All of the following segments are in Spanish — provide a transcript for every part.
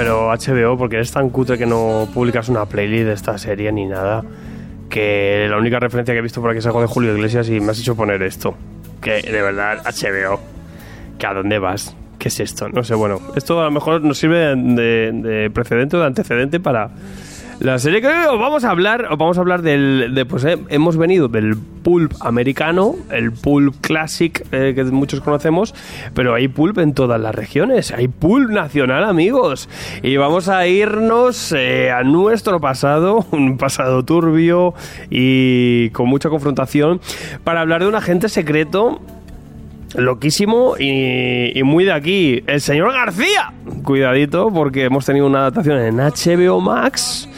Pero HBO, porque eres tan cutre que no publicas una playlist de esta serie ni nada. Que la única referencia que he visto por aquí es algo de Julio Iglesias y me has hecho poner esto. Que de verdad, HBO. ¿Que a dónde vas? ¿Qué es esto? No sé, bueno. Esto a lo mejor nos sirve de, de precedente o de antecedente para la serie que os vamos a hablar. Os vamos a hablar del. De, pues eh, hemos venido del pulp americano, el pulp classic eh, que muchos conocemos, pero hay pulp en todas las regiones. Hay pulp nacional, amigos. Y vamos a irnos eh, a nuestro pasado, un pasado turbio y con mucha confrontación, para hablar de un agente secreto loquísimo y, y muy de aquí. El señor García. Cuidadito, porque hemos tenido una adaptación en HBO Max.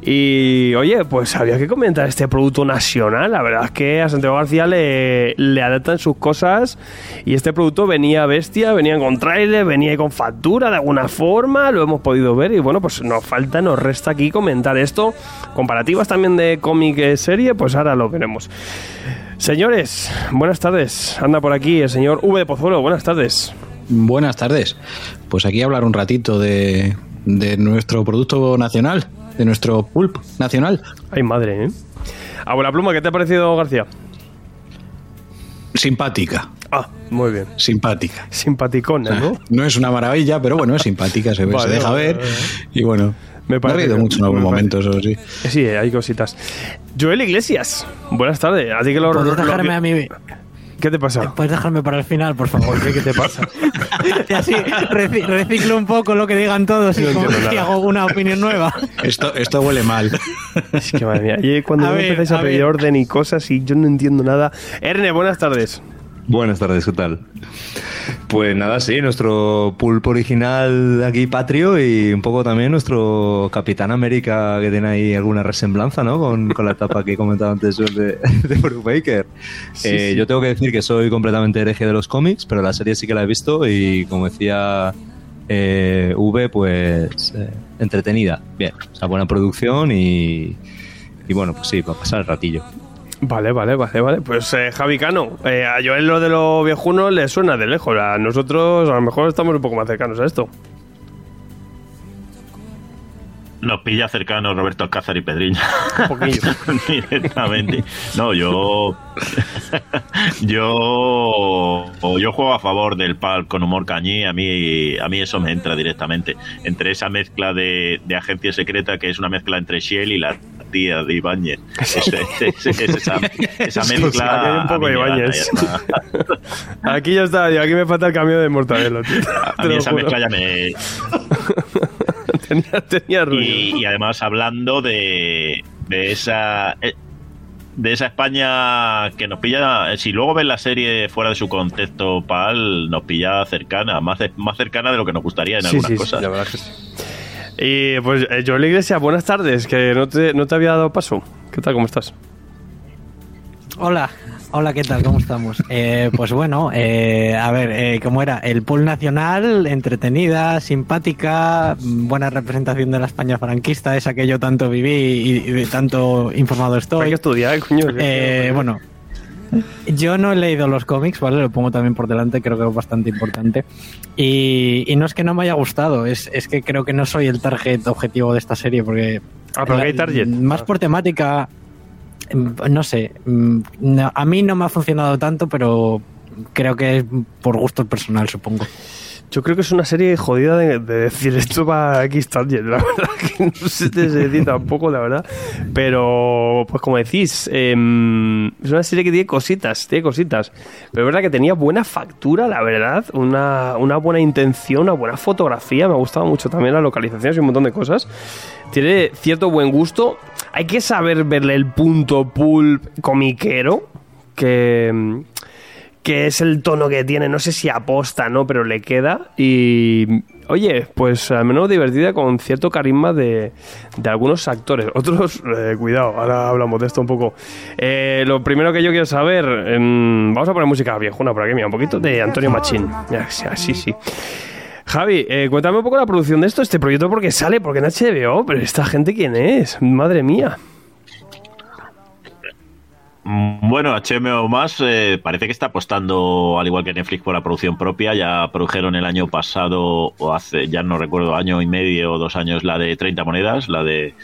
Y oye, pues había que comentar este producto nacional. La verdad es que a Santiago García le, le adaptan sus cosas. Y este producto venía bestia, venía con trailer, venía con factura de alguna forma. Lo hemos podido ver. Y bueno, pues nos falta, nos resta aquí comentar esto. Comparativas también de cómic serie, pues ahora lo veremos. Señores, buenas tardes. Anda por aquí el señor V de Pozuelo. Buenas tardes. Buenas tardes. Pues aquí hablar un ratito de, de nuestro producto nacional, de nuestro pulp nacional. Ay, madre, ¿eh? Abuela Pluma, ¿qué te ha parecido, García? Simpática, Ah, muy bien. simpática. Simpaticona, ¿no? No es una maravilla, pero bueno, es simpática, se, ve- Vale, se deja vale, ver. vale, Y bueno, Me me, he parece reído que- mucho en algún me momento, eso sí. Sí, hay cositas. Joel Iglesias, buenas tardes. A ti que lo, ¿Puedes lo- lo- dejarme a mí? ¿Qué te pasa? ¿Puedes dejarme para el final, por favor? ¿Qué, qué te pasa? Y así reci- reciclo un poco lo que digan todos y, No como nada. hago una opinión nueva. Esto, esto huele mal. Es que madre mía. Y cuando A ver, empezáis a, a pedir ver. orden y cosas y yo no entiendo nada. Erne, buenas tardes. Buenas tardes, ¿qué tal? Pues nada, sí, nuestro pulp original aquí patrio y un poco también nuestro Capitán América que tiene ahí alguna resemblanza, ¿no? Con, con la etapa que he comentado antes de, de Bruce Baker. Eh, Yo tengo que decir que soy completamente hereje de los cómics, pero la serie sí que la he visto y como decía eh, V, pues eh, entretenida, bien, o sea, buena producción y, y bueno, pues sí, para pasar el ratillo. Vale, vale, vale, vale. Pues eh, Javi Cano, eh, a Joel lo de los viejunos le suena de lejos. A nosotros a lo mejor estamos un poco más cercanos a esto. Nos pilla cercano Roberto Alcázar y Pedriña. Un poquillo. Directamente. No, yo. yo. Yo juego a favor del pal con humor cañí. A mí, a mí eso me entra directamente. Entre esa mezcla de, de agencia secreta, que es una mezcla entre Shell y la tía de Ibáñez. Es, es- es- es esa, esa Sí, mezcla. aquí hay un poco de Ibáñez. Aquí ya está, y aquí me falta el cambio de mortadelo, tío. A mí esa juro. mezcla ya me, tenía, tenía y, y además hablando de, de esa eh, de esa España que nos pilla si luego ves la serie fuera de su contexto pal nos pilla cercana más, más cercana de lo que nos gustaría en Sí, algunas sí, sí, cosas la verdad que sí. Y pues, eh, Joel Iglesias, buenas tardes, que no te, no te había dado paso. ¿Qué tal, cómo estás? Hola, hola, ¿qué tal? ¿Cómo estamos? Eh, pues bueno, eh, a ver, eh, ¿cómo era? El pool nacional, entretenida, simpática, buena representación de la España franquista, esa que yo tanto viví y, y de tanto informado Hay estoy. que estudiar, coño. Eh, bueno, yo no he leído los cómics, ¿vale? Lo pongo también por delante, creo que es bastante importante. Y, y no es que no me haya gustado, es, es que creo que no soy el target objetivo de esta serie, porque... Ah, pero la- hay target. Más por temática, mm, no sé, mm, a mí no me ha funcionado tanto, pero creo que es por gusto personal, supongo. Yo creo que es una serie jodida de, de decir esto va a X Target, la verdad que no se decir tampoco, la verdad. Pero, pues como decís, em, es una serie que tiene cositas, tiene cositas. Pero es verdad que tenía buena factura, la verdad, una, una buena intención, una buena fotografía, me ha gustado mucho también las localizaciones y un montón de cosas. Tiene cierto buen gusto. Hay que saber verle el punto pulp comiquero, que... que es el tono que tiene, no sé si aposta, ¿no? Pero le queda. Y oye, pues al menos divertida con cierto carisma de, de algunos actores. Otros, eh, cuidado, ahora hablamos de esto un poco. Eh, lo primero que yo quiero saber, vamos a poner música viejuna por aquí, mira, un poquito de Antonio Machín. Así, sí. Javi, eh, cuéntame un poco la producción de esto, este proyecto, porque sale, porque en HBO, pero esta gente quién es, madre mía. Mm, Bueno, HMO más eh, parece que está apostando, al igual que Netflix, por la producción propia. Ya produjeron el año pasado, o hace, ya no recuerdo, año y medio o dos años, la de 30 monedas, la de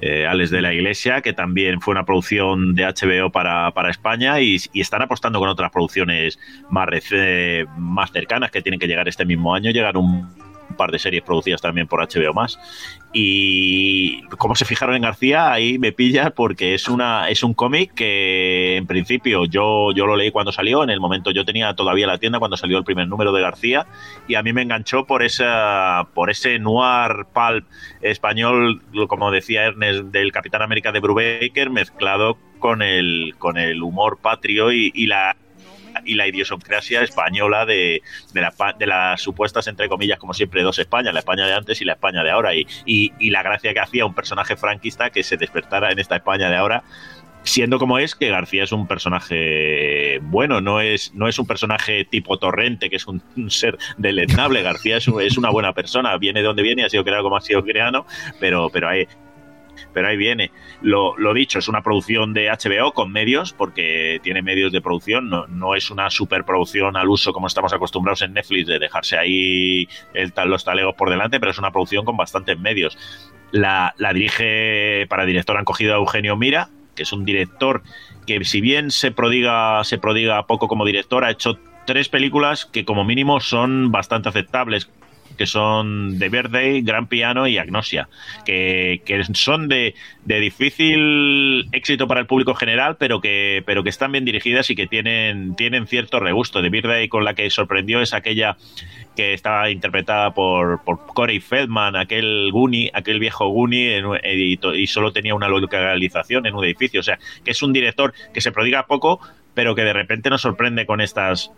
eh, Alex de la Iglesia, que también fue una producción de HBO para, para España y, están apostando con otras producciones más, rece- más cercanas que tienen que llegar este mismo año. Llegaron un un par de series producidas también por HBO más. Y como se fijaron en García ahí me pilla porque es una es un cómic que en principio yo yo lo leí cuando salió. En el momento yo tenía todavía la tienda cuando salió el primer número de García. Y a mí me enganchó por esa por ese noir pulp español como decía Ernest del Capitán América de Brubaker mezclado con el con el humor patrio y, y la y la idiosincrasia española de, de, la, de las supuestas, entre comillas, como siempre, dos Españas, la España de antes y la España de ahora. Y, y, la gracia que hacía un personaje franquista que se despertara en esta España de ahora. Siendo como es, que García es un personaje bueno, no es, no es un personaje tipo torrente, que es un, ser deleznable. García es, es una buena persona, viene de donde viene, ha sido creado como ha sido creado, pero, pero hay, pero ahí viene. Lo, dicho, es una producción de HBO con medios, porque tiene medios de producción, no, no es una superproducción al uso como estamos acostumbrados en Netflix de dejarse ahí los talegos por delante, pero es una producción con bastantes medios. La, la dirige, para director han cogido a Eugenio Mira, que es un director que si bien se prodiga, se prodiga poco como director, ha hecho tres películas que como mínimo son bastante aceptables que son The Birthday, Gran Piano y Agnosia, que, que son de, de difícil éxito para el público general, pero que, pero que están bien dirigidas y que tienen, tienen cierto regusto. The Birthday con la que sorprendió es aquella que estaba interpretada por, por Corey Feldman, aquel Goonie, aquel viejo Goonie, y, y solo tenía una localización en un edificio. O sea, que es un director que se prodiga poco, pero que de repente nos sorprende con estas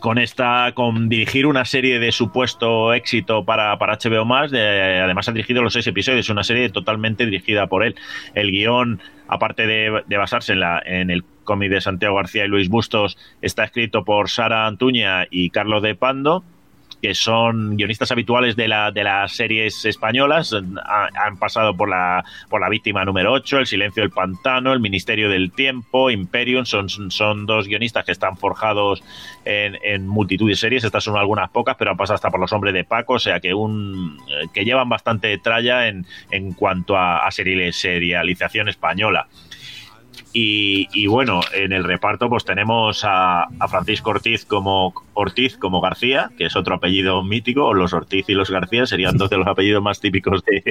con esta con dirigir una serie de supuesto éxito para, para HBO más además ha dirigido los seis episodios una serie totalmente dirigida por él. El guion aparte de, de basarse en, la, en el cómic de Santiago García y Luis Bustos está escrito por Sara Antuña y Carlos de Pando que son guionistas habituales de, la, de las series españolas, ha- han pasado por la, por la víctima número 8, El silencio del pantano, El ministerio del tiempo, Imperium, son, son dos guionistas que están forjados en, en multitud de series, estas son algunas pocas, pero han pasado hasta por Los hombres de Paco, o sea que un que llevan bastante tralla en, en cuanto a, a serialización española. Y, bueno, en el reparto pues tenemos a, Francisco Ortiz como Ortiz como García, que es otro apellido mítico, los Ortiz y los García serían dos de los apellidos más típicos de,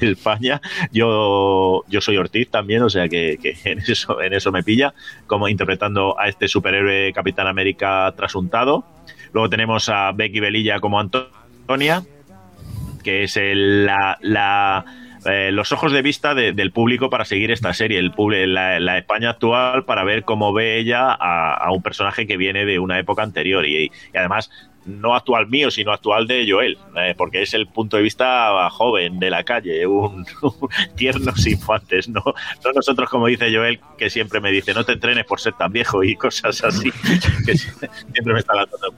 España. Yo, yo soy Ortiz también, o sea que, en, eso, en eso me pilla, como interpretando a este superhéroe Capitán América trasuntado. Luego tenemos a Becky Belilla como Antonia, que es la, eh, los ojos de vista de- del público para seguir esta serie, el la, la España actual para ver cómo ve ella a, a un personaje que viene de una época anterior. Y, y además no actual mío, sino actual de Joel, eh, porque es el punto de vista joven de la calle, un, un tiernos infantes, no, no nosotros como dice Joel, que siempre me dice no te entrenes por ser tan viejo y cosas así, que siempre me está lanzando.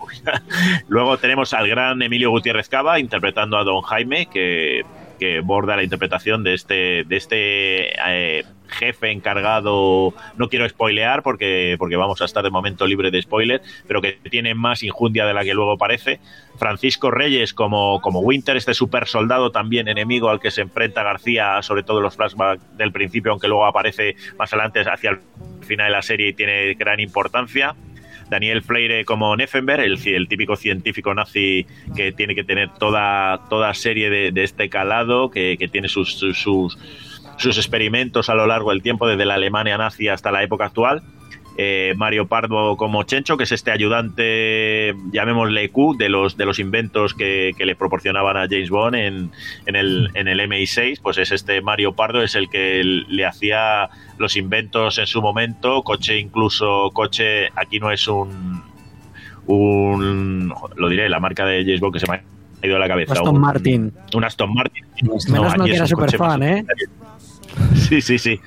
Luego tenemos al gran Emilio Gutiérrez Cava interpretando a Don Jaime, que, que borda la interpretación de este, de este eh, jefe encargado. No quiero spoilear porque, porque vamos a estar de momento libre de spoiler, pero que tiene más injundia de la que luego parece. Francisco Reyes como, como Winter, este super soldado también enemigo al que se enfrenta García, sobre todo los flashbacks del principio, aunque luego aparece más adelante hacia el final de la serie y tiene gran importancia. Daniel Freire como Neffenberg, el, típico científico nazi que tiene que tener toda, toda serie de, de este calado, que, tiene sus, sus, sus experimentos a lo largo del tiempo, desde la Alemania nazi hasta la época actual. Eh, Mario Pardo como Chencho, que es este ayudante, llamémosle Q, de los, de los inventos que, que le proporcionaban a James Bond en, en, el, en el MI6, pues es este Mario Pardo, es el que le hacía los inventos en su momento, coche incluso, coche, aquí no es un, un lo diré, la marca de James Bond que se me ha ido de la cabeza. Aston un, Martin. Un Aston Martin. Menos mal aquí que era más ¿eh? Sí, sí, sí.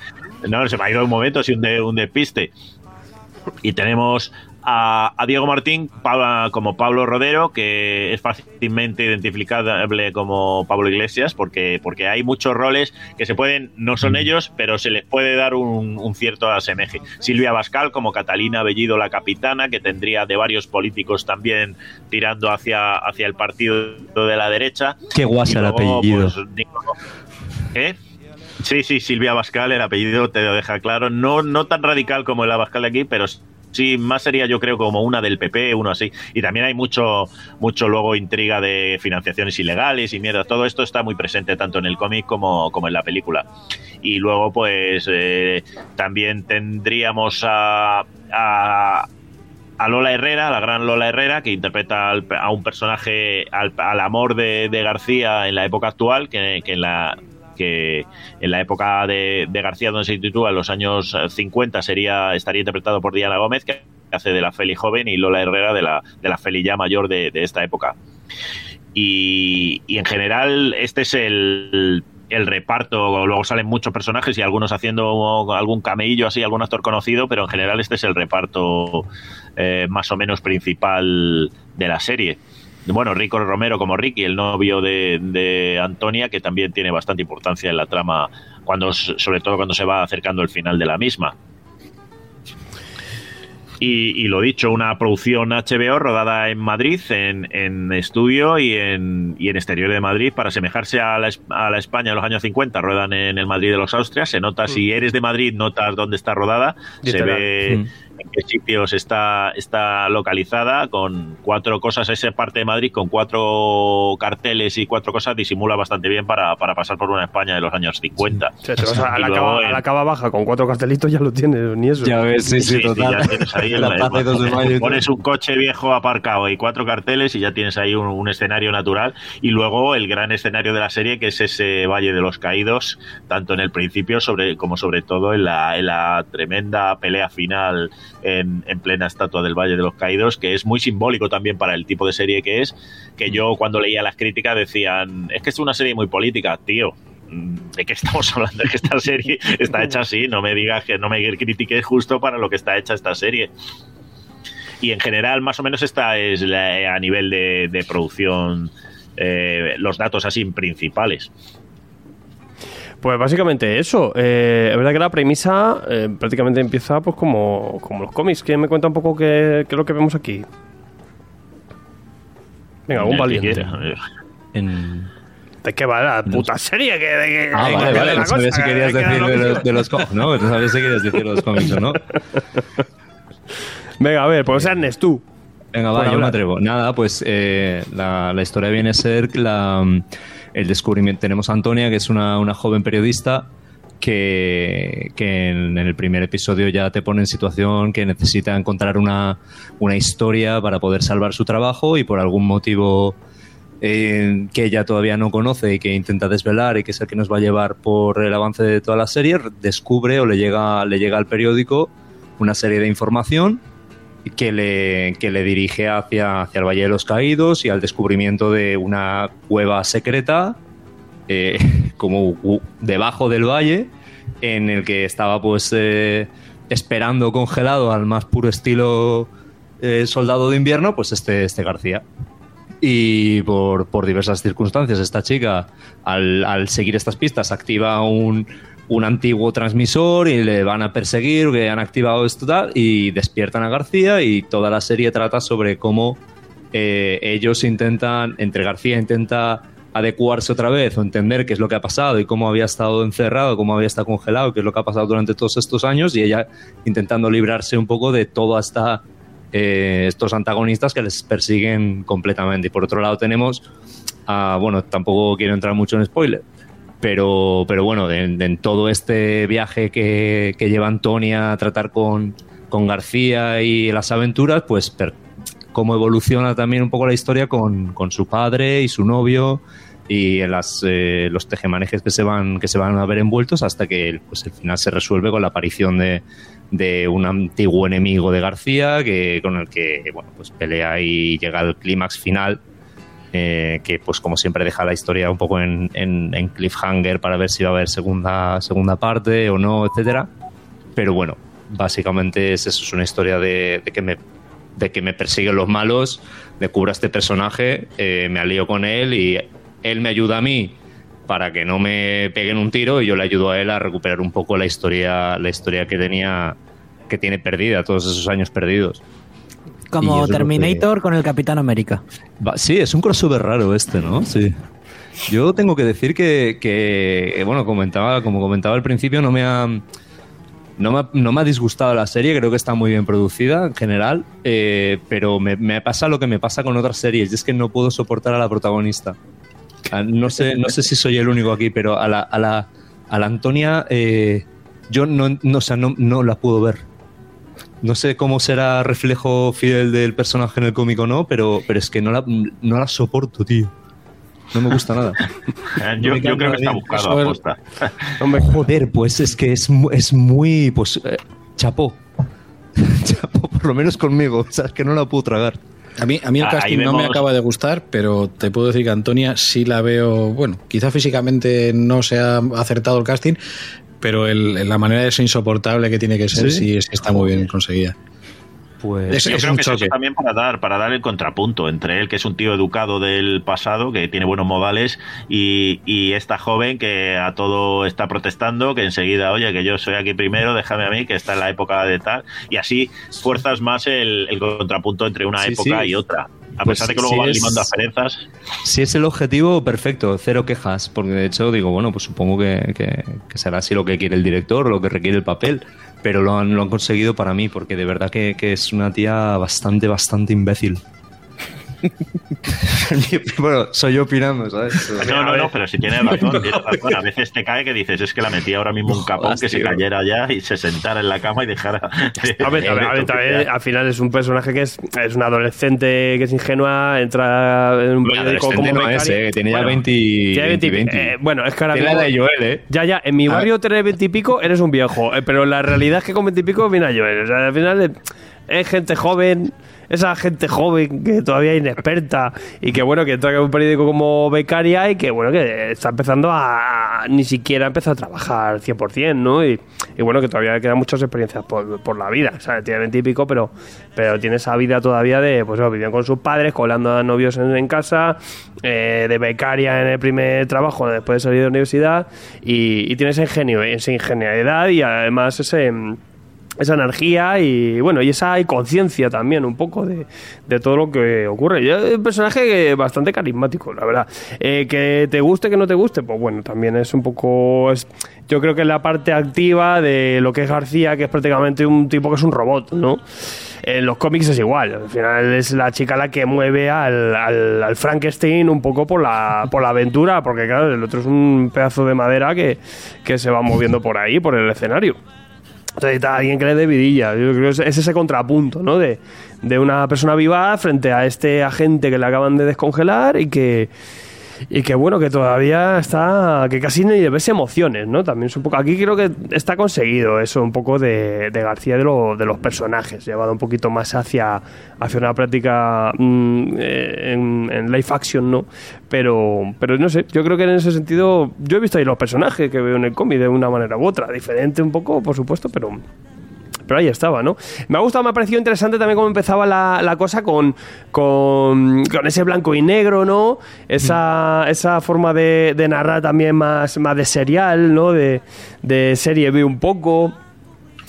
No, se me ha ido un momento, así un, de, un despiste. Y tenemos a, a Diego Martín como Pablo Rodero, que es fácilmente identificable como Pablo Iglesias, porque, porque hay muchos roles que se pueden, no son ellos, pero se les puede dar un, un cierto asemeje. Silvia Bascal como Catalina Bellido, la capitana, que tendría de varios políticos también tirando hacia, hacia el partido de la derecha. Qué guasa el apellido. pues, ¿Eh? Sí, sí, Silvia Bascal, el apellido te lo deja claro. No, no tan radical como el Abascal de aquí, pero sí, más sería yo creo como una del PP, uno así. Y también hay mucho, mucho luego intriga de financiaciones ilegales y mierda. Todo esto está muy presente tanto en el cómic como, como en la película. Y luego, pues, eh, también tendríamos a, a, Lola Herrera, la gran Lola Herrera, que interpreta al- a un personaje, al, amor de, de García en la época actual, que, que en la que en la época de, García, donde se sitúa en los años eh, 50, sería, estaría interpretado por Diana Gómez, que hace de la Feli joven, y Lola Herrera de la, de la Feli ya mayor de, esta época. Y, en general, este es el, reparto. Luego salen muchos personajes y algunos haciendo algún cameillo así, algún actor conocido, pero en general este es el reparto eh, más o menos principal de la serie. Bueno, Rico Romero como Ricky, el novio de, de Antonia, que también tiene bastante importancia en la trama, cuando, sobre todo cuando se va acercando el final de la misma. Y, y lo dicho, una producción HBO rodada en Madrid, en, en estudio y en, y en exterior de Madrid, para asemejarse a la, a la España de los años 50. Ruedan en el Madrid de los Austrias. Se nota, si eres de Madrid, notas dónde está rodada. Se ve Mm. En qué sitios está, está localizada, con cuatro cosas, esa parte de Madrid, con cuatro carteles y cuatro cosas, disimula bastante bien para, para pasar por una España de los años 50. O sea, te vas a, la luego cava, en- a la cava baja con cuatro cartelitos ya lo tienes, ni eso. Ya ves, sí, sí, total. ya tienes ahí La el- Plaza de 2 de Mayo y todo. pones un coche viejo aparcado y cuatro carteles y ya tienes ahí un, un escenario natural. Y luego el gran escenario de la serie, que es ese Valle de los Caídos, tanto en el principio sobre, como sobre todo en la, en la tremenda pelea final en, en plena estatua del Valle de los Caídos, que es muy simbólico también para el tipo de serie que es. Que yo cuando leía las críticas decían, es que es una serie muy política, tío. ¿De qué estamos hablando? Es que esta serie está hecha así, no me digas que no me critiques justo para lo que está hecha esta serie. Y en general, más o menos, esta es la- a nivel de, de producción eh, los datos así principales. Pues básicamente eso. Eh, es verdad que la premisa eh, prácticamente empieza pues como, como los cómics. ¿Quién me cuenta un poco qué, qué es lo que vemos aquí? Venga, algún valiente. quiera. Eh, En- ¿De qué va la puta serie? ¿Que, de, que- Ah, vale, vale. No sabía cosa, si querías que- que decir de los, de los cómics, ¿no? No sabía si querías decir los cómics o no. Venga, a ver, pues Ernest, tú. Venga, va, yo me atrevo. Nada, pues eh, la, la historia viene a ser la, el descubrimiento. Tenemos a Antonia, que es una, una joven periodista que, que en, el primer episodio ya te pone en situación que necesita encontrar una, una historia para poder salvar su trabajo y por algún motivo eh, que ella todavía no conoce y que intenta desvelar y que es el que nos va a llevar por el avance de toda la serie, descubre o le llega, le llega al periódico una serie de información que le, que le dirige hacia, hacia el Valle de los Caídos y al descubrimiento de una cueva secreta eh, como debajo del valle en el que estaba pues eh, esperando congelado al más puro estilo eh, soldado de invierno pues este, este García. Y por, por diversas circunstancias esta chica al seguir estas pistas activa un, un antiguo transmisor y le van a perseguir que han activado esto tal y despiertan a García y toda la serie trata sobre cómo eh, ellos intentan entre García intenta adecuarse otra vez o entender qué es lo que ha pasado y cómo había estado encerrado, cómo había estado congelado, qué es lo que ha pasado durante todos estos años y ella intentando librarse un poco de toda esta eh, estos antagonistas que les persiguen completamente. Y por otro lado tenemos, a, bueno, tampoco quiero entrar mucho en spoiler, pero, pero bueno, en, todo este viaje que, que lleva Antonia a tratar con, con García y las aventuras, pues per- cómo evoluciona también un poco la historia con, con su padre y su novio y en las, eh, los tejemanejes que se van que se van a ver envueltos hasta que pues, el final se resuelve con la aparición de, de un antiguo enemigo de García que con el que bueno pues pelea y llega al clímax final eh, que pues como siempre deja la historia un poco en, en- en cliffhanger para ver si va a haber segunda segunda parte o no etcétera pero bueno básicamente es eso es una historia de, de que me de que me persiguen los malos, descubro a este personaje, eh, me alío con él y él me ayuda a mí para que no me peguen un tiro y yo le ayudo a él a recuperar un poco la historia, la historia que tenía, que tiene perdida, todos esos años perdidos. Como Terminator con el Capitán América. Va, sí, es un crossover raro este, ¿no? Sí. Yo tengo que decir que, que, eh, bueno, comentaba, como comentaba al principio, no me ha, no me ha, no me ha disgustado la serie, creo que está muy bien producida en general, eh, pero me, me pasa lo que me pasa con otras series, y es que no puedo soportar a la protagonista. Ah, No sé, no sé si soy el único aquí, pero a la, a la, a la Antonia eh, yo no, no, o sea, no, no la puedo ver. No sé cómo será reflejo fiel del personaje en el cómic o no, pero, pero es que no la, no la soporto, tío. No me gusta nada. Yo, me yo creo que está buscado a posta. Hombre, Joder, pues es que es, mu- es muy. Pues. eh, chapó. chapó, por lo menos conmigo. O sea, es que no la puedo tragar. A mí, a mí el Ah, casting no me acaba de gustar, pero te puedo decir que Antonia sí la veo. Bueno, quizá físicamente no se ha acertado el casting, pero el- la manera de ser insoportable que tiene que ser ¿Sí? sí, sí está muy bien conseguida. Pues. Es- Yo es creo un que es eso choque. también para dar, para dar el contrapunto entre él, que es un tío educado del pasado, que tiene buenos modales, y, y esta joven que a todo está protestando, que enseguida, oye, que yo soy aquí primero, déjame a mí, que está en la época de tal, y así fuerzas más el, el contrapunto entre una Sí, época sí. y otra. A Pues pesar de que luego van es- limando asperezas. Si es el objetivo, perfecto, cero quejas. Porque de hecho, digo, bueno, pues supongo que, que- que será así lo que quiere el director, lo que requiere el papel. Pero lo han, lo han conseguido para mí, porque de verdad que, que es una tía bastante, bastante imbécil. bueno, soy yo opinando, ¿sabes? No, no, no, pero si tienes razón, tienes razón. A veces te cae que dices, es que la metí ahora mismo un capón que se cayera ya y se sentara en la cama y dejara. A ver, a ver, a ver, también, al final es un personaje que es, es una adolescente que es ingenua, entra en un periódico como no es, eh, tiene ya Bueno, 20, tiene 20, 20. eh, bueno, es que ahora Tiene la de Joel, ¿eh? Ya, ya, en mi barrio tener 20 y pico eres un viejo, eh, pero la realidad es que con 20 y pico viene a llover. O sea, al final eh, es gente joven, esa gente joven que todavía es inexperta y que bueno, que entra en un periódico como becaria y que bueno, que está empezando a, ni siquiera empezó a trabajar 100%, ¿no? Y, y bueno, que todavía quedan muchas experiencias por, por la vida, sea, tiene 20 y pico, pero, pero tiene esa vida todavía de, pues, viviendo con sus padres, colando a novios en, en casa, eh, de becaria en el primer trabajo después de salir de la universidad y, y tiene ese ingenio, esa ingenialidad y además ese esa energía y bueno y esa conciencia también un poco de, todo lo que ocurre. Y es un personaje bastante carismático la verdad. Eh, que te guste que no te guste pues bueno también es un poco es, yo creo que es la parte activa de lo que es García que es prácticamente un tipo que es un robot no en los cómics es igual al final es la chica la que mueve al, al, al Frankenstein un poco por la por la aventura porque claro el otro es un pedazo de madera que, que se va moviendo por ahí por el escenario necesita alguien que le dé vidilla. Yo creo que es, es ese contrapunto, ¿no? De, de una persona viva frente a este agente que le acaban de descongelar y que y que bueno, que todavía está, que casi ni ves emociones, ¿no? También es un poco, aquí creo que está conseguido eso, un poco de, de García de, lo- de los personajes, llevado un poquito más hacia, hacia una práctica mm, eh, en, en live action, ¿no? Pero, pero no sé, yo creo que en ese sentido, yo he visto ahí los personajes que veo en el cómic de una manera u otra, diferente un poco, por supuesto, pero pero ahí estaba, ¿no? Me ha gustado, me ha parecido interesante también cómo empezaba la, la cosa con, con, con ese blanco y negro, ¿no? Esa, esa forma de, de narrar también más, más de serial, ¿no? De, de serie B un poco.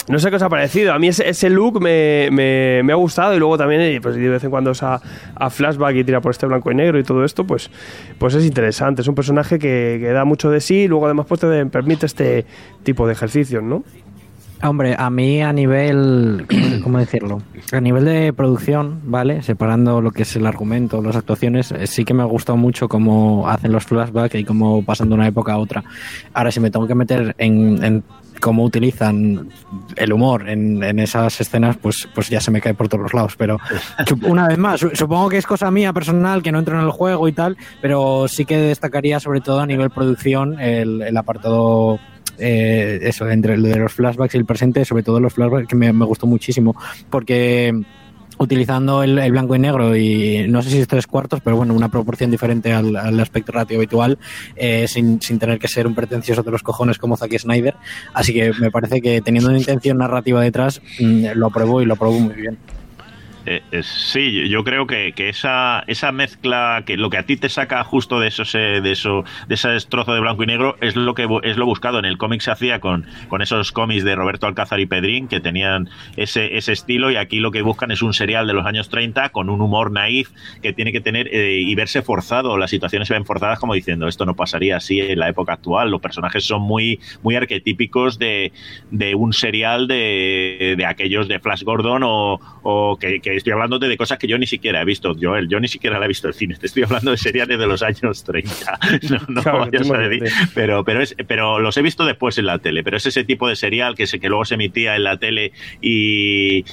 No sé qué os ha parecido. A mí ese, ese look me, me- me ha gustado y luego también, pues de vez en cuando es a, a flashback y tira por este blanco y negro y todo esto, pues, pues es interesante. Es un personaje que, que da mucho de sí y luego además pues te permite este tipo de ejercicios, ¿no? Hombre, a mí a nivel, ¿cómo- ¿cómo decirlo? A nivel de producción, ¿vale? Separando lo que es el argumento, las actuaciones, eh, sí que me ha gustado mucho cómo hacen los flashbacks y cómo pasan de una época a otra. Ahora, si me tengo que meter en, en cómo utilizan el humor en, en esas escenas, pues, pues ya se me cae por todos los lados. Pero una vez más, su- supongo que es cosa mía personal, que no entro en el juego y tal, pero sí que destacaría sobre todo a nivel producción el, el apartado eh, eso, entre el de los flashbacks y el presente, sobre todo los flashbacks, que me, gustó muchísimo, porque utilizando el, blanco y negro y no sé si es tres cuartos, pero bueno, una proporción diferente al, aspecto ratio habitual, eh, sin, sin tener que ser un pretencioso de los cojones como Zack Snyder. Así que me parece que teniendo una intención narrativa detrás, mm, lo apruebo y lo apruebo muy bien. Eh, eh, sí, yo creo que, que, esa, esa mezcla, que lo que a ti te saca justo de esos, de eso, de ese trozo de blanco y negro, es lo que es lo buscado. En el cómic se hacía con, con esos cómics de Roberto Alcázar y Pedrín, que tenían ese, ese estilo, y aquí lo que buscan es un serial de los años 30 con un humor naif que tiene que tener eh, y verse forzado. Las situaciones se ven forzadas como diciendo esto no pasaría así en la época actual. Los personajes son muy, muy arquetípicos de, de un serial de, de aquellos de Flash Gordon o, o que estoy hablando de cosas que yo ni siquiera he visto, Joel. Yo ni siquiera la he visto el cine. Te estoy hablando de seriales de los años 30. No, no Claro, vayas a decir. Pero, pero, es, pero los he visto después en la tele. Pero es ese tipo de serial que, se, que luego se emitía en la tele y.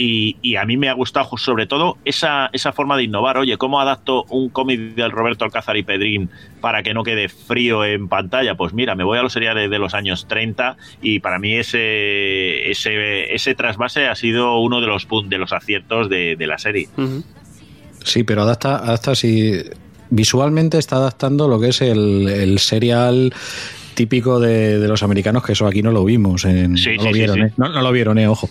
Y, y a mí me ha gustado sobre todo esa, esa forma de innovar. Oye, ¿cómo adapto un cómic del Roberto Alcázar y Pedrín para que no quede frío en pantalla? Pues mira, me voy a los seriales de los años 30 y para mí ese, ese, ese trasvase ha sido uno de los, pun- de los aciertos de, de la serie. Sí, pero adapta, adapta si visualmente está adaptando lo que es el, el serial típico de, de los americanos, que eso aquí no lo vimos. En, Sí, no, sí, lo vieron, sí. ¿eh? No, no lo vieron, eh, ojo.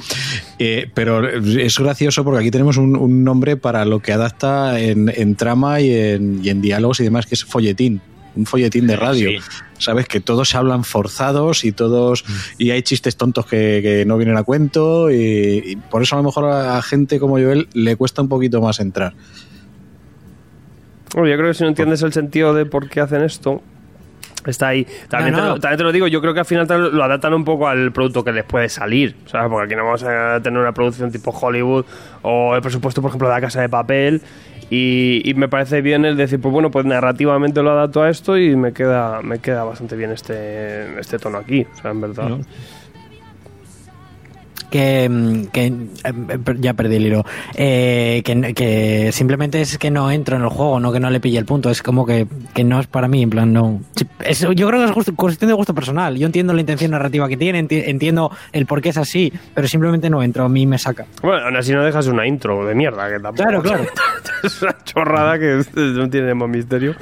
Eh, pero es gracioso porque aquí tenemos un, un nombre para lo que adapta en, en trama y en, y en diálogos y demás, que es folletín. Un folletín de radio. Sabes que todos hablan forzados y todos y hay chistes tontos que, que no vienen a cuento y, y por eso a lo mejor a gente como Joel le cuesta un poquito más entrar. Bueno, yo creo que si no entiendes el sentido de por qué hacen esto, está ahí. También, No, Te, lo, también te lo digo, yo creo que al final lo adaptan un poco al producto que les puede salir, ¿sabes? Porque aquí no vamos a tener una producción tipo Hollywood o el presupuesto, por ejemplo, de la Casa de Papel. Y, y me parece bien el decir, pues bueno, pues narrativamente lo adapto a esto y me queda, me queda bastante bien este, este tono aquí, o sea, en verdad. No. Que, mm, que, eh, ya perdí el hilo Eh, que, que simplemente es que no entro en el juego no que no le pille el punto es como que, que no es para mí en plan no es- yo creo que es cuestión de gusto personal yo entiendo la intención narrativa que tiene enti- entiendo el por qué es así pero simplemente no entro a mí me saca Bueno, aún así no dejas una intro de mierda, que tampoco. Claro, claro. es una chorrada que no tiene más misterio.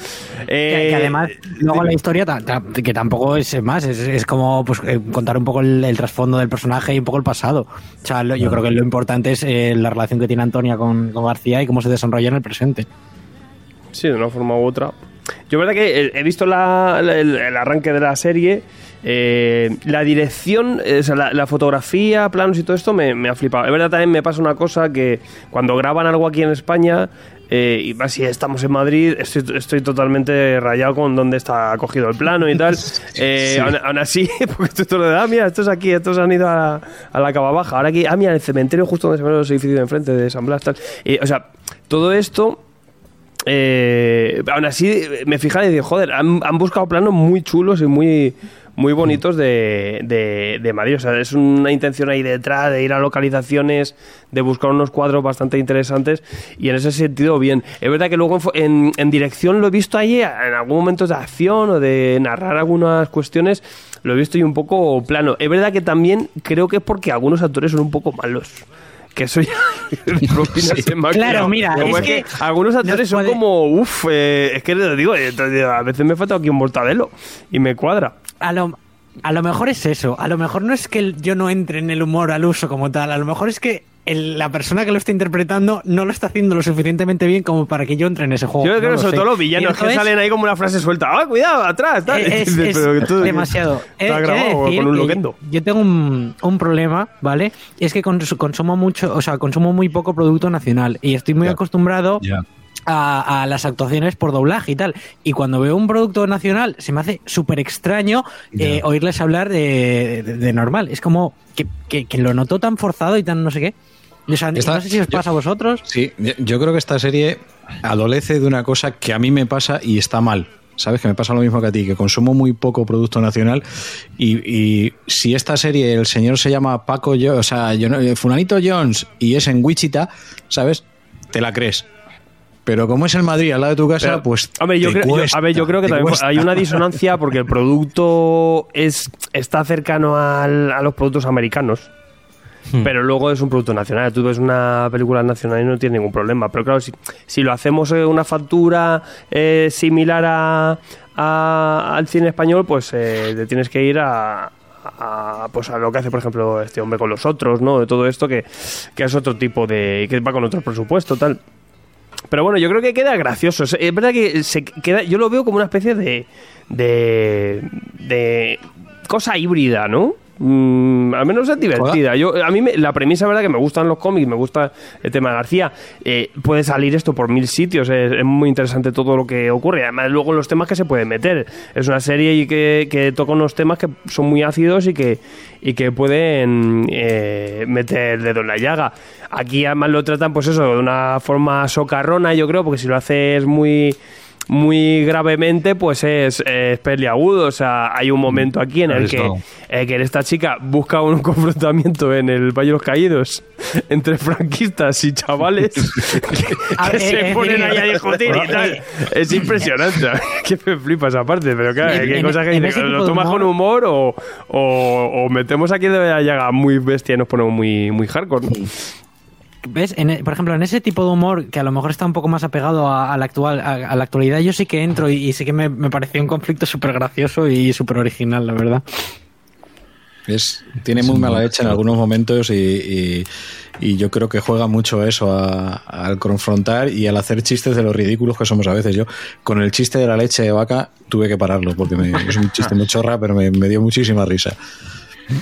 Que, Eh, que además luego la historia ta- ta- que tampoco es más es, es como pues eh, contar un poco el, el trasfondo del personaje y un poco el pasado o sea lo- yo creo que lo importante es eh, la relación que tiene Antonia con, con García y cómo se desarrolla en el presente Sí, de una forma u otra. Yo, verdad que eh, he visto la- la- el, el arranque de la serie. eh, la dirección, eh, o sea, la, la fotografía, planos y todo esto me, me ha flipado. Es verdad, también me pasa una cosa que cuando graban algo aquí en España. Eh, y más si estamos en Madrid, estoy, estoy totalmente rayado con dónde está cogido el plano y tal. Eh, aún, aún así, porque esto es todo de, ah, mira, estos aquí, estos han ido a la, a la cava baja. Ahora aquí, ah, mira, el cementerio justo donde se ven los edificios de enfrente de San Blas, tal. O sea, todo esto eh, aún así, me fijaba y digo, joder, han, han buscado planos muy chulos y muy, muy bonitos de, de, de Madrid. O sea, es una intención ahí detrás de ir a localizaciones, de buscar unos cuadros bastante interesantes y en ese sentido, bien. Es verdad que luego en, en, en dirección lo he visto ahí en algún momento de acción o de narrar algunas cuestiones, lo he visto y un poco plano. Es verdad que también creo que es porque algunos actores son un poco malos. Que eso ya máquina. Claro, mira, Como es es que, que algunos actores nos son puede- como, uff, es que te digo, eh, te digo, a veces me falta aquí un mortadelo y me cuadra. A lo, a lo mejor es eso. A lo mejor no es que yo no entre en el humor al uso como tal. A lo mejor es que el- la persona que lo está interpretando no lo está haciendo lo suficientemente bien como para que yo entre en ese juego. Yo No creo lo que sobre sé. todo los villanos que salen ahí como una frase suelta. ¡Ah, cuidado, atrás! tal! Es, dices, es pero tú- demasiado. De grabado decir con un que loquendo. Yo tengo un, un problema, ¿vale? Es que cons- consumo mucho, o sea, consumo muy poco producto nacional y estoy muy acostumbrado. A, a las actuaciones por doblaje y tal. Y cuando veo un producto nacional, se me hace súper extraño eh, oírles hablar de, de- de normal. Es como que, que- que lo noto tan forzado y tan no sé qué. O sea, Esta- no sé si os yo- pasa a vosotros. Sí, yo creo que esta serie adolece de una cosa que a mí me pasa y está mal. ¿Sabes? Que me pasa lo mismo que a ti, que consumo muy poco producto nacional y, y si esta serie, el señor se llama Paco, yo, o sea, yo eh, Fulanito Jones y es en Wichita, ¿sabes? Te la crees. Pero como es el Madrid al lado de tu casa, Pero, pues. hombre, yo te creo, yo- cuesta, a ver, yo creo que también cuesta. hay una disonancia porque el producto es está cercano al- a los productos americanos. Hmm. Pero luego es un producto nacional. Tú ves una película nacional y no tiene ningún problema. Pero claro, si, si lo hacemos eh, una factura eh, similar a, a- al cine español, pues eh, te tienes que ir a, a, pues a lo que hace, por ejemplo, este hombre con los otros, ¿no? De todo esto, que, que es otro tipo de. que va con otro presupuesto, tal. Pero bueno, yo creo que queda gracioso. Es verdad que se queda, yo lo veo como una especie de. de. de cosa híbrida, ¿no? Mm, al menos es divertida. Yo, a mí me- la premisa, verdad, que me gustan los cómics, me gusta el tema de García. Eh, puede salir esto por mil sitios, es, es muy interesante todo lo que ocurre. Además, luego los temas que se pueden meter. Es una serie y que, que toca unos temas que son muy ácidos y que, y que pueden eh, meter el dedo en la llaga. Aquí además lo tratan, pues eso, de una forma socarrona, yo creo, porque si lo haces muy muy gravemente, pues es, es peliagudo. O sea, hay un momento aquí en el que, eh, que esta chica busca un confrontamiento en el Valle de los Caídos entre franquistas y chavales que, A que ver, se eh, ponen eh, ahí a discutir y tal. Es impresionante. que me flipa esa parte, pero claro, hay en- cosas que tipo lo tomas humor- con humor o, o, o metemos aquí de la llaga muy bestia y nos ponemos muy, muy hardcore. ¿no? ¿Ves? En e- por ejemplo, en ese tipo de humor que a lo mejor está un poco más apegado a, a la, actual, a, a la actualidad, yo sí que entro y, y sí que me, me pareció un conflicto súper gracioso y súper original, la verdad. Es, tiene muy mala leche en algunos momentos y, y- y yo creo que juega mucho a eso, a- al confrontar y al hacer chistes de lo ridículos que somos a veces. Yo con el chiste de la leche de vaca tuve que pararlo porque me- es un chiste muy chorra, pero me, me dio muchísima risa.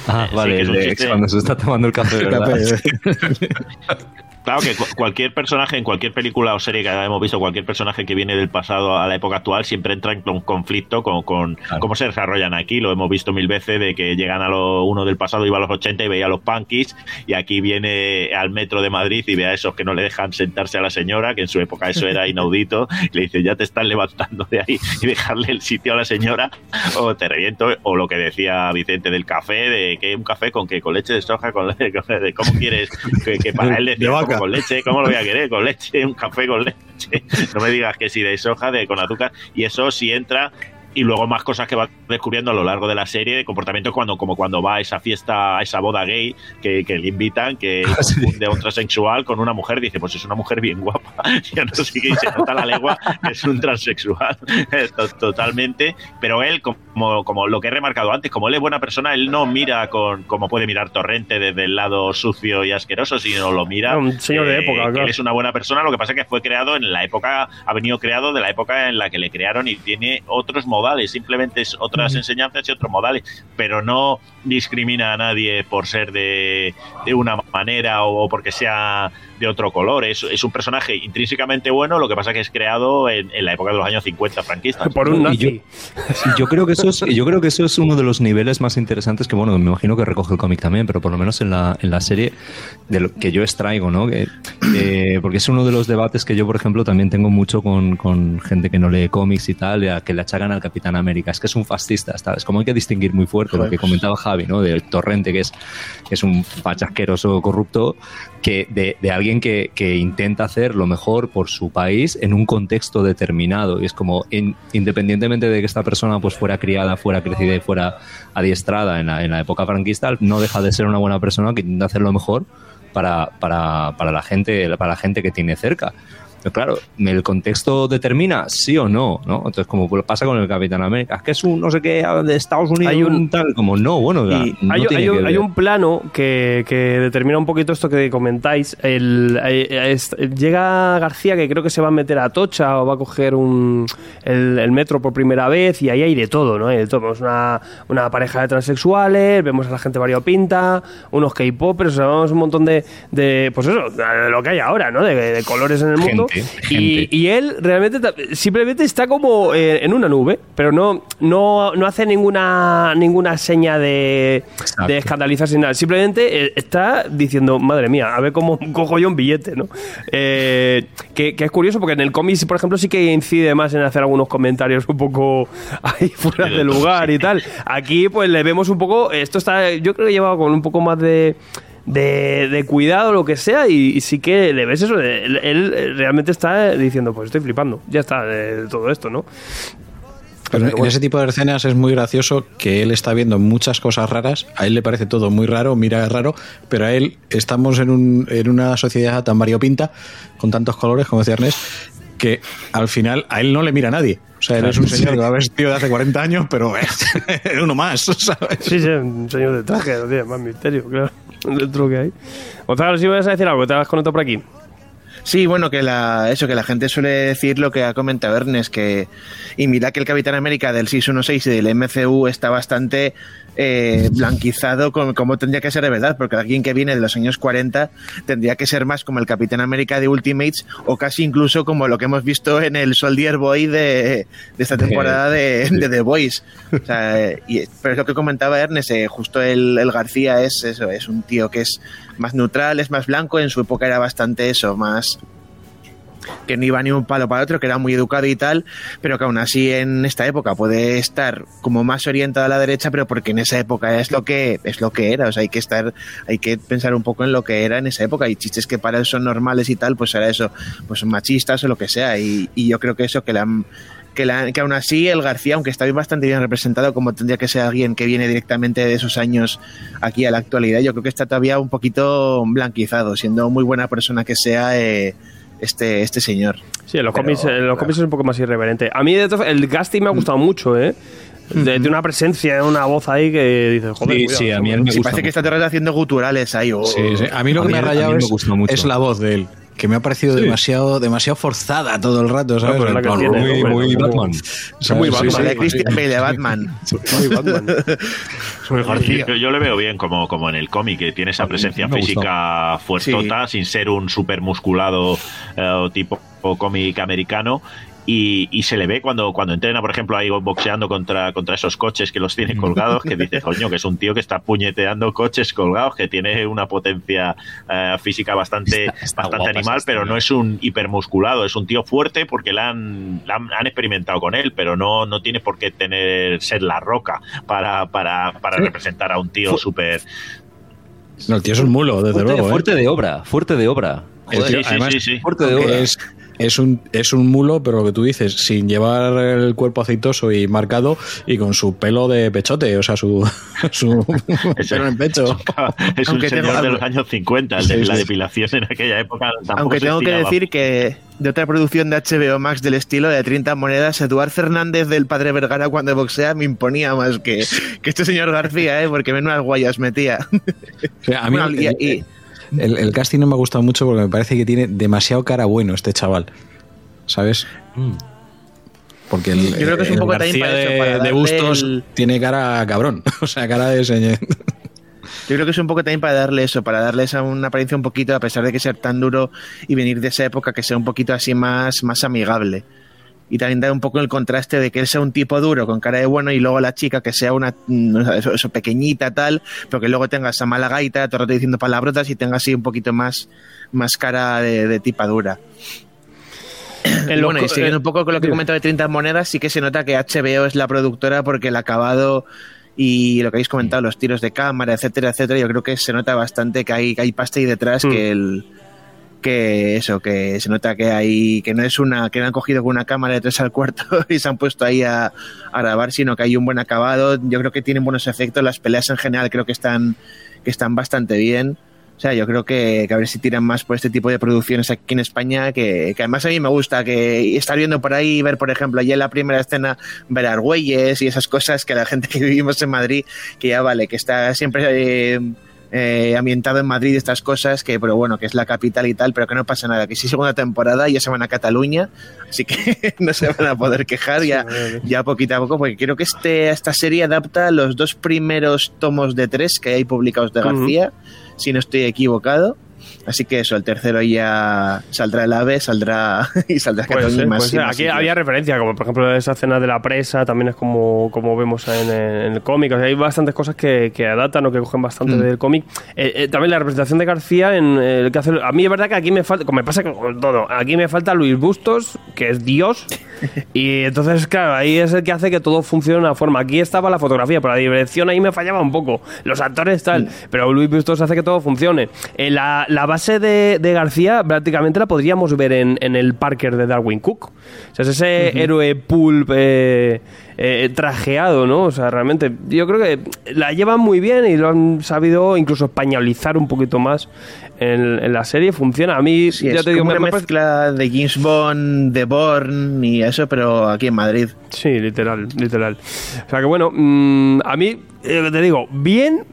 Ah, Sí, vale, que es el un de chiste. cuando se está tomando el café, ¿verdad? Claro que cu- cualquier personaje en cualquier película o serie que hayamos visto, cualquier personaje que viene del pasado a la época actual, siempre entra en con- conflicto con, con Claro. cómo se desarrollan aquí. Lo hemos visto mil veces de que llegan a lo, uno del pasado, iba a los 80 y veía a los punkies, y aquí viene al metro de Madrid y ve a esos que no le dejan sentarse a la señora, que en su época eso era inaudito, y le dice, ya te estás levantando de ahí y dejarle el sitio a la señora, o te reviento, o lo que decía Vicente del café, de que un café con que con leche de soja, con, con- cómo quieres que, que para él decía, De vaca. "¿Cómo con leche, ¿cómo lo voy a querer? Con leche, un café con leche. No me digas que si de soja, de con azúcar. Y eso sí entra. Y luego más cosas que va descubriendo a lo largo de la serie de comportamiento cuando, como cuando va a esa fiesta, a esa boda gay que, que le invitan, que confunde a un transexual con una mujer, dice, pues es una mujer bien guapa. Ya no sé qué, y se nota la lengua que es un transexual to- totalmente. Pero él, como, como lo que he remarcado antes, como él es buena persona, él no mira con como puede mirar Torrente desde el lado sucio y asqueroso, sino lo mira Ah, un señor de eh, época, que claro. él es una buena persona, lo que pasa es que fue creado en la época, ha venido creado de la época en la que le crearon y tiene otros modales, simplemente es otras enseñanzas y otros modales, pero no discrimina a nadie por ser de, de una manera o porque sea de otro color, es, es un personaje intrínsecamente bueno, lo que pasa es que es creado en, en la época de los años 50 franquistas. Por un nazi. Yo creo que eso es, yo creo que eso es uno de los niveles más interesantes que bueno, me imagino que recoge el cómic también, pero por lo menos en la, en la serie de lo que yo extraigo, ¿no? Que, eh, porque es uno de los debates que yo, por ejemplo, también tengo mucho con, con gente que no lee cómics y tal, a que le achacan al Capitán América. Es que es un fascista, ¿sabes? Como hay que distinguir muy fuerte lo que comentaba Javi, ¿no? Del torrente que es, que es un fachasqueroso corrupto, que de, alguien que, que intenta hacer lo mejor por su país en un contexto determinado. Y es como, in- independientemente de que esta persona pues fuera criada, fuera crecida y fuera adiestrada en la, en la época franquista, no deja de ser una buena persona que intenta hacer lo mejor para, para, para la gente, para la gente que tiene cerca. Pero claro, ¿el contexto determina sí o no? ¿no? Entonces, como pasa con el Capitán América, es que es un no sé qué de Estados Unidos, Hay un- un tal, como no, bueno, ya, Y no hay, tiene hay un, que hay ver. un plano que, que determina un poquito esto que comentáis. El, eh, es- llega García, que creo que se va a meter a Tocha o va a coger un, el, el metro por primera vez, y ahí hay de todo, ¿no? Hay de todo. Vemos una, una pareja de transexuales, vemos a la gente variopinta, unos K-popers, o sea, vemos un montón de, de. Pues eso, de lo que hay ahora, ¿no? De, de colores en el mundo. Y, él realmente simplemente está como eh, en una nube, pero no, no, no hace ninguna, ninguna seña de, de escandalizarse nada. Simplemente eh, está diciendo, madre mía, a ver cómo cojo yo un billete, ¿no? Eh, que, que es curioso porque en el cómic, por ejemplo, sí que incide más en hacer algunos comentarios un poco ahí fuera de lugar y tal. Aquí, pues le vemos un poco, esto está, yo creo que llevado con un poco más de de, de cuidado, lo que sea, y, y sí que le ves eso. él, él realmente está diciendo, pues estoy flipando, ya está, de todo esto, ¿no? Pero en ese tipo de escenas es muy gracioso que él está viendo muchas cosas raras, a él le parece todo muy raro, mira raro, pero a él estamos en, un, en una sociedad tan variopinta, con tantos colores, como decía Ernest, que al final a él no le mira a nadie. O sea, él es un señor que va vestido de hace 40 años, pero es uno más, ¿sabes? Sí, sí, un señor de traje, no tiene más misterio, claro. Dentro que hay. Gonzalo, si vas a decir algo, te has conectado por aquí. Sí, bueno, que la, eso, que la gente suele decir lo que ha comentado Ernest, que y mira que el Capitán América del 616 y del MCU está bastante eh, blanquizado con, como tendría que ser de verdad, porque alguien que viene de los años 40 tendría que ser más como el Capitán América de Ultimates o casi incluso como lo que hemos visto en el Soldier Boy de, de esta temporada de, de The Voice. O sea, y, pero es lo que comentaba Ernest, eh, justo el, el García es eso, es un tío que es más neutral, es más blanco, en su época era bastante eso, más que no iba ni un palo para otro, que era muy educado y tal, pero que aún así en esta época puede estar como más orientado a la derecha, pero porque en esa época es lo que es lo que era, o sea, hay que estar, hay que pensar un poco en lo que era en esa época, y chistes que para él son normales y tal, pues era eso, pues son machistas o lo que sea, y, yo creo que eso que la que, la, que aún así el García, aunque está bastante bien representado, como tendría que ser alguien que viene directamente de esos años aquí a la actualidad, yo creo que está todavía un poquito blanquizado, siendo muy buena persona que sea eh, este, este señor. Sí, en los, Pero, cómics, en los cómics es un poco más irreverente. A mí de todo- el casting me ha gustado mucho, ¿eh? De, de una presencia, una voz ahí que dices, joder, Sí, cuidado, sí, a mí él me Sí, gusta. parece que está haciendo guturales ahí. oh. Sí, sí. A mí lo A que mí- me ha rayado me es, gusta mucho. es la voz de él, que me ha parecido demasiado, demasiado forzada todo el rato, ¿sabes? es plan, tiene, Muy, muy Batman. ¿sabes? muy Batman, sí, sí. Christian Bale Batman. Muy Batman. Yo, yo le veo bien como, como en el cómic, que tiene esa presencia física fuertota, sin ser un súper musculado eh, tipo cómic americano. Y, y se le ve cuando, cuando entrena, por ejemplo, ahí boxeando contra, contra esos coches que los tiene colgados, que dices, coño, que es un tío que está puñeteando coches colgados, que tiene una potencia eh, física bastante, Está- está bastante animal, pero historia. no es un hipermusculado, es un tío fuerte porque la han, la han, han experimentado con él, pero no, no tiene por qué tener ser la roca para, para, para representar a un tío súper No, el tío es un mulo, desde Fuerte, luego. ¿eh? fuerte de obra, fuerte de obra. Joder, sí, sí, además, sí, sí. fuerte de obra. es, es un, es un mulo, pero lo que tú dices, sin llevar el cuerpo aceitoso y marcado y con su pelo de pechote, o sea, su, su Ese- pelo en pecho. es un Aunque señor tengo- de los años 50, el de Sí, la sí. depilación en aquella época. Aunque tengo que decir que de otra producción de HBO Max del estilo de 30 monedas, Eduard Fernández del Padre Vergara cuando boxea me imponía más que, que este señor García, ¿eh? porque menudas guayas metía. O sea, a mí Bueno, el, y- y- el- el casting no me ha gustado mucho porque me parece que tiene demasiado cara bueno este chaval. ¿Sabes? Mm. Porque el, Yo creo que es un poco García para eso, de, para de darle Bustos el- tiene cara cabrón. O sea, cara de señor. Yo creo que es un poco también para darle eso, para darle esa una apariencia un poquito, a pesar de que sea tan duro y venir de esa época, que sea un poquito así más, más amigable. Y también dar un poco el contraste de que él sea un tipo duro con cara de bueno y luego la chica que sea una mm, eso, eso, pequeñita tal, pero que luego tenga esa mala gaita, todo el rato diciendo palabrotas y tenga así un poquito más, más cara de, de tipa dura. En bueno, y siguiendo eh, un poco con lo que comentaba de 30 monedas, sí que se nota que HBO es la productora porque el acabado y lo que habéis comentado, los tiros de cámara, etcétera, etcétera, yo creo que se nota bastante que hay, que hay pasta ahí detrás, Mm. que el que eso, que se nota que hay, que no es una, que no han cogido con una cámara de tres al cuarto y se han puesto ahí a, grabar, sino que hay un buen acabado. Yo creo que tienen buenos efectos, las peleas en general creo que están, que están bastante bien. O sea, yo creo que, a ver si tiran más por este tipo de producciones aquí en España, que, además a mí me gusta, que estar viendo por ahí, ver, por ejemplo, allí en la primera escena, ver Argüelles y esas cosas que la gente que vivimos en Madrid, que ya vale, que está siempre eh, eh, ambientado en Madrid estas cosas, que pero bueno, que es la capital y tal, pero que no pasa nada, que sí segunda temporada ya se van a Cataluña, así que no se van a poder quejar ya, ya poquito a poco, porque creo que este, esta serie adapta los dos primeros tomos de tres que hay publicados de. García, si no estoy equivocado. Así que eso, el tercero ya saldrá el ave, saldrá y saldrá y más. puede y ser. más Aquí había referencia, como por ejemplo esa escena de la presa, también es como, como vemos en, el- en el cómic. O sea, hay bastantes cosas que, que adaptan o que cogen bastante Mm. del cómic. Eh, eh, también la representación de García en eh, el que hace. A mí es verdad que aquí me falta, como me pasa con todo, aquí me falta Luis Bustos, que es Dios. y entonces, claro, ahí es el que hace que todo funcione de una forma. Aquí estaba la fotografía, pero la dirección ahí me fallaba un poco. Los actores tal, pero Luis Bustos hace que todo funcione. Eh, la, la base de, de García prácticamente la podríamos ver en, en el Parker de Darwin Cook. O sea, es ese héroe pulp eh, eh, trajeado, ¿no? O sea, realmente yo creo que la llevan muy bien y lo han sabido incluso españolizar un poquito más en, en la serie. Funciona. A mí, Sí, ya es te digo, como me- una me mezcla de James Bond, de Bourne y eso, pero aquí en Madrid. Sí, literal, literal. O sea que bueno, mm, a mí, eh, te digo, bien,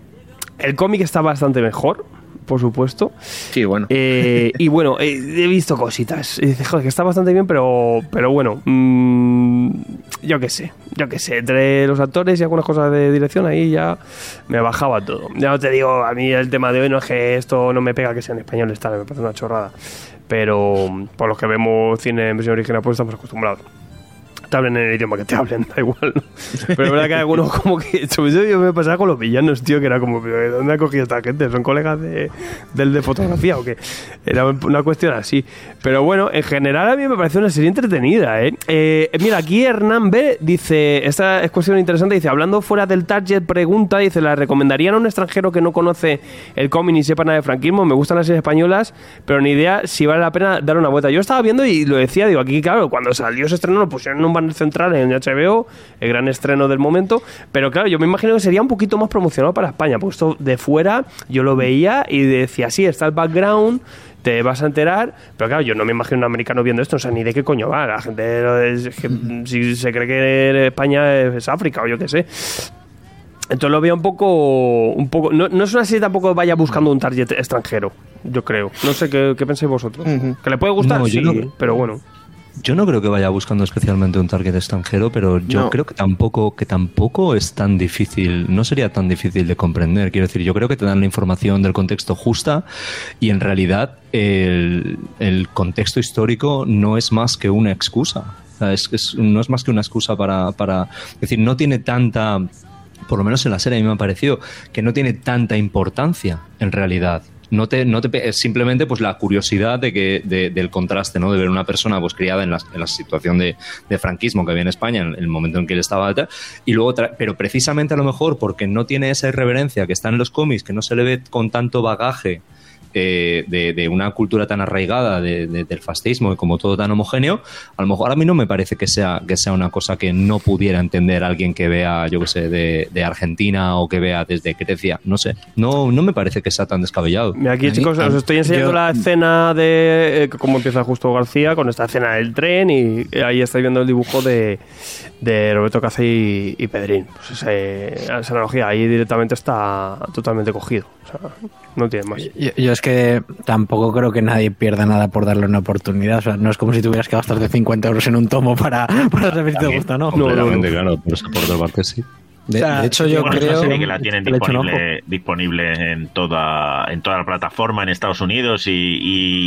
el cómic está bastante mejor, por supuesto. Sí, bueno. Eh, y bueno, eh, he visto cositas. Y dices, joder, que está bastante bien, pero, pero bueno, mm, yo qué sé, yo qué sé. Entre los actores y algunas cosas de dirección ahí ya me bajaba todo. Ya te digo, a mí el tema de hoy no es que esto no me pega que sea en español, está, me parece una chorrada. Pero por los que vemos cine en versión original, pues estamos acostumbrados te hablen en el idioma que te hablen, da igual, ¿no? Pero es verdad que hay algunos como que... Sobre todo yo me pasaba con los villanos, tío, que era como, ¿pero ¿de dónde ha cogido esta gente? ¿Son colegas de, del de fotografía o qué? Era una cuestión así. Pero bueno, en general a mí me parece una serie entretenida, ¿eh? Eh, mira, aquí Hernán B dice, esta es cuestión interesante, dice, hablando fuera del target, pregunta, dice, ¿la recomendarían a un extranjero que no conoce el cómic ni sepa nada de franquismo? Me gustan las series españolas, pero ni idea si vale la pena dar una vuelta. Yo estaba viendo y lo decía, digo, aquí claro, cuando salió ese estreno lo pusieron en un banner central en HBO, el gran estreno del momento, pero claro, yo me imagino que sería un poquito más promocionado para España, porque esto de fuera yo lo veía y decía, sí, está el background, te vas a enterar, pero claro, yo no me imagino un americano viendo esto, o sea, ni de qué coño va, la gente es que, si se cree que España es África o yo qué sé. Entonces lo veo un poco. un poco no, no es una serie tampoco que vaya buscando un target extranjero, yo creo. No sé qué, qué pensáis vosotros. ¿Que le puede gustar? No, sí, no- pero bueno. Yo no creo que vaya buscando especialmente un target extranjero, pero yo No. creo que tampoco, que tampoco es tan difícil, no sería tan difícil de comprender. Quiero decir, yo creo que te dan la información del contexto justa y en realidad el, el contexto histórico no es más que una excusa. O sea, es, es- no es más que una excusa para, para. Es decir, no tiene tanta. Por lo menos en la serie a mí me ha parecido que no tiene tanta importancia en realidad. No te, no te simplemente pues la curiosidad de que, de- del contraste, ¿no? De ver una persona pues criada en la, en la situación de, franquismo que había en España, en el momento en que él estaba y luego pero precisamente a lo mejor porque no tiene esa irreverencia que está en los cómics, que no se le ve con tanto bagaje eh, de, de una cultura tan arraigada de- de- del fascismo y como todo tan homogéneo, a lo mejor a mí no me parece que sea, que sea una cosa que no pudiera entender alguien que vea, yo que sé, de, de Argentina o que vea desde Grecia. No sé, no, no me parece que sea tan descabellado. Mira, aquí, chicos, os estoy enseñando yo- la escena de eh, cómo empieza justo García con esta escena del tren y ahí estáis viendo el dibujo de, de Roberto Cacé y, y Pedrín. Pues ese- esa analogía ahí directamente está totalmente cogido. O sea, no tiene más. Yo, yo es que tampoco creo que nadie pierda nada por darle una oportunidad. O sea, no es como si tuvieras que gastarte 50 euros en un tomo para, para saber si te gusta o no. Completamente, claro, por esa por otra parte sí. De, O sea, de hecho, yo Bueno, es una creo. serie que la tienen disponible, disponible en toda en toda la plataforma en Estados Unidos y,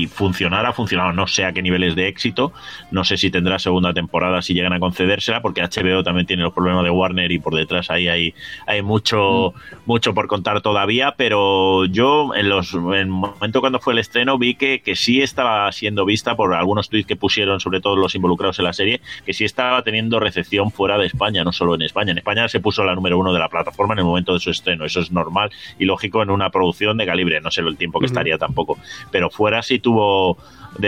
y funcionar ha funcionado. No sé a qué niveles de éxito, no sé si tendrá segunda temporada si llegan a concedérsela, porque HBO también tiene los problemas de Warner y por detrás ahí hay, hay mucho, mucho por contar todavía, pero yo en los en el momento cuando fue el estreno vi que, que sí estaba siendo vista por algunos tweets que pusieron, sobre todo los involucrados en la serie, que sí estaba teniendo recepción fuera de España, no solo en España. En España se puso la número uno de la plataforma en el momento de su estreno. Eso es normal y lógico en una producción de calibre. No sé el tiempo que estaría tampoco. Pero fuera sí tuvo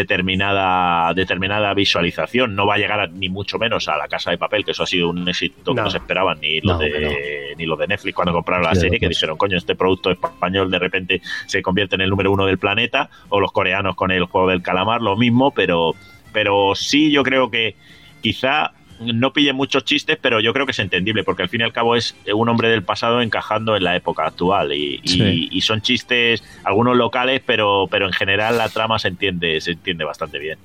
determinada determinada visualización. No va a llegar a- ni mucho menos a la casa de papel, que eso ha sido un éxito que No. no se esperaban ni los No, de ni los de Netflix cuando compraron la Sí, serie, que dijeron, coño, este producto español de repente se convierte en el número uno del planeta, o los coreanos con el juego del calamar, lo mismo, pero, pero sí yo creo que quizá no pille muchos chistes, pero yo creo que es entendible, porque al fin y al cabo es un hombre del pasado encajando en la época actual. Y, y- Sí. y son chistes, algunos locales, pero, pero en general la trama se entiende, se entiende bastante bien.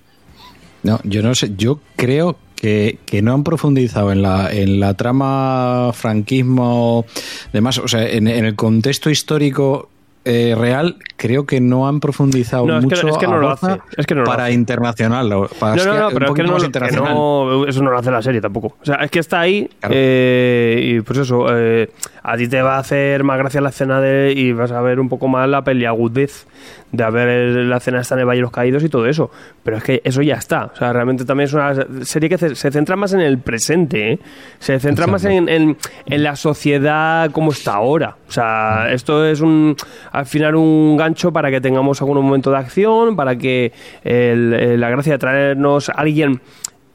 No, yo no sé, yo creo que, que no han profundizado en la, en la trama franquismo, demás, o sea, en, en el contexto histórico eh, real, creo que no han profundizado No, es que- mucho es que no a lo hace, es que no para internacional, para No, no, no, pero es que no, eso no lo hace la serie tampoco. O sea, es que está ahí Claro. eh, y pues eso, eh, a ti te va a hacer más gracia la escena de y vas a ver un poco más la peliagudez de el- la escena esta en el Valle de los Caídos y todo eso. Pero es que eso ya está. O sea, realmente también es una serie que se, se centra más en el presente, ¿eh? Se centra más en, en- en la sociedad como está ahora. O sea, esto es un... al final un gancho para que tengamos algún momento de acción, para que el- eh, la gracia de traernos a alguien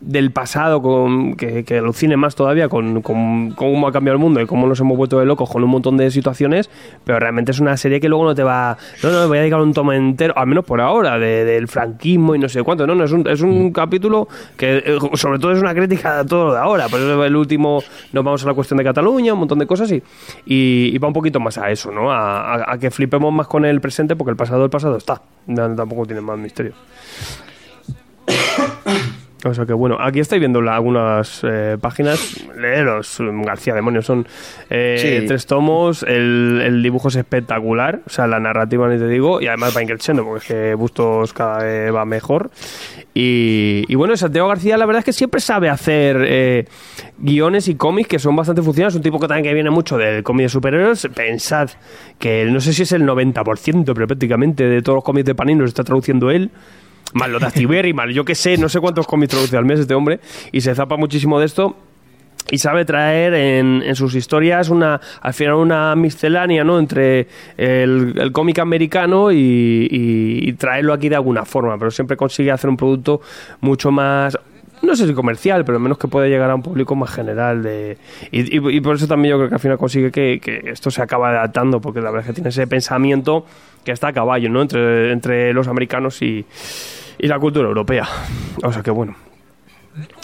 del pasado con, que, que alucine más todavía con, con cómo ha cambiado el mundo y cómo nos hemos vuelto de locos con un montón de situaciones, pero realmente es una serie que luego no te va... No, no, voy a dedicar un tomo entero, al menos por ahora, de- del franquismo y no sé cuánto. No, no, es un, es un capítulo que eh, sobre todo es una crítica a todo lo de ahora. Por eso el último nos vamos a la cuestión de Cataluña, un montón de cosas y, y, y va un poquito más a eso, ¿no? A, a- a que flipemos más con el presente porque el pasado, el pasado está. No, tampoco tiene más misterio. O sea que bueno, aquí estáis viendo la- algunas eh, páginas. Leeros, García Demonios, son eh, Sí. tres tomos. El, el dibujo es espectacular, o sea, la narrativa ni te digo, y además va increciendo porque es que Bustos cada vez va mejor. Y, y bueno, Santiago García, la verdad es que siempre sabe hacer eh, guiones y cómics que son bastante funcionales. Un tipo que también que viene mucho del cómic de superhéroes. Pensad que no sé si es el 90%, pero prácticamente de todos los cómics de Panini los está traduciendo él más lo de Astiberri, mal yo que sé, no sé cuántos cómics traduce al mes este hombre, y se zapa muchísimo de esto. Y sabe traer en, en sus historias una, al final una miscelánea, ¿no? Entre el, el cómic americano y, traerlo aquí de alguna forma, pero siempre consigue hacer un producto mucho más, no sé si comercial, pero al menos que puede llegar a un público más general. De, y, y- y por eso también yo creo que al final consigue que, que esto se acaba adaptando, porque la verdad es que tiene ese pensamiento que está a caballo, ¿no? Entre, entre los americanos y, y la cultura europea. O sea que bueno.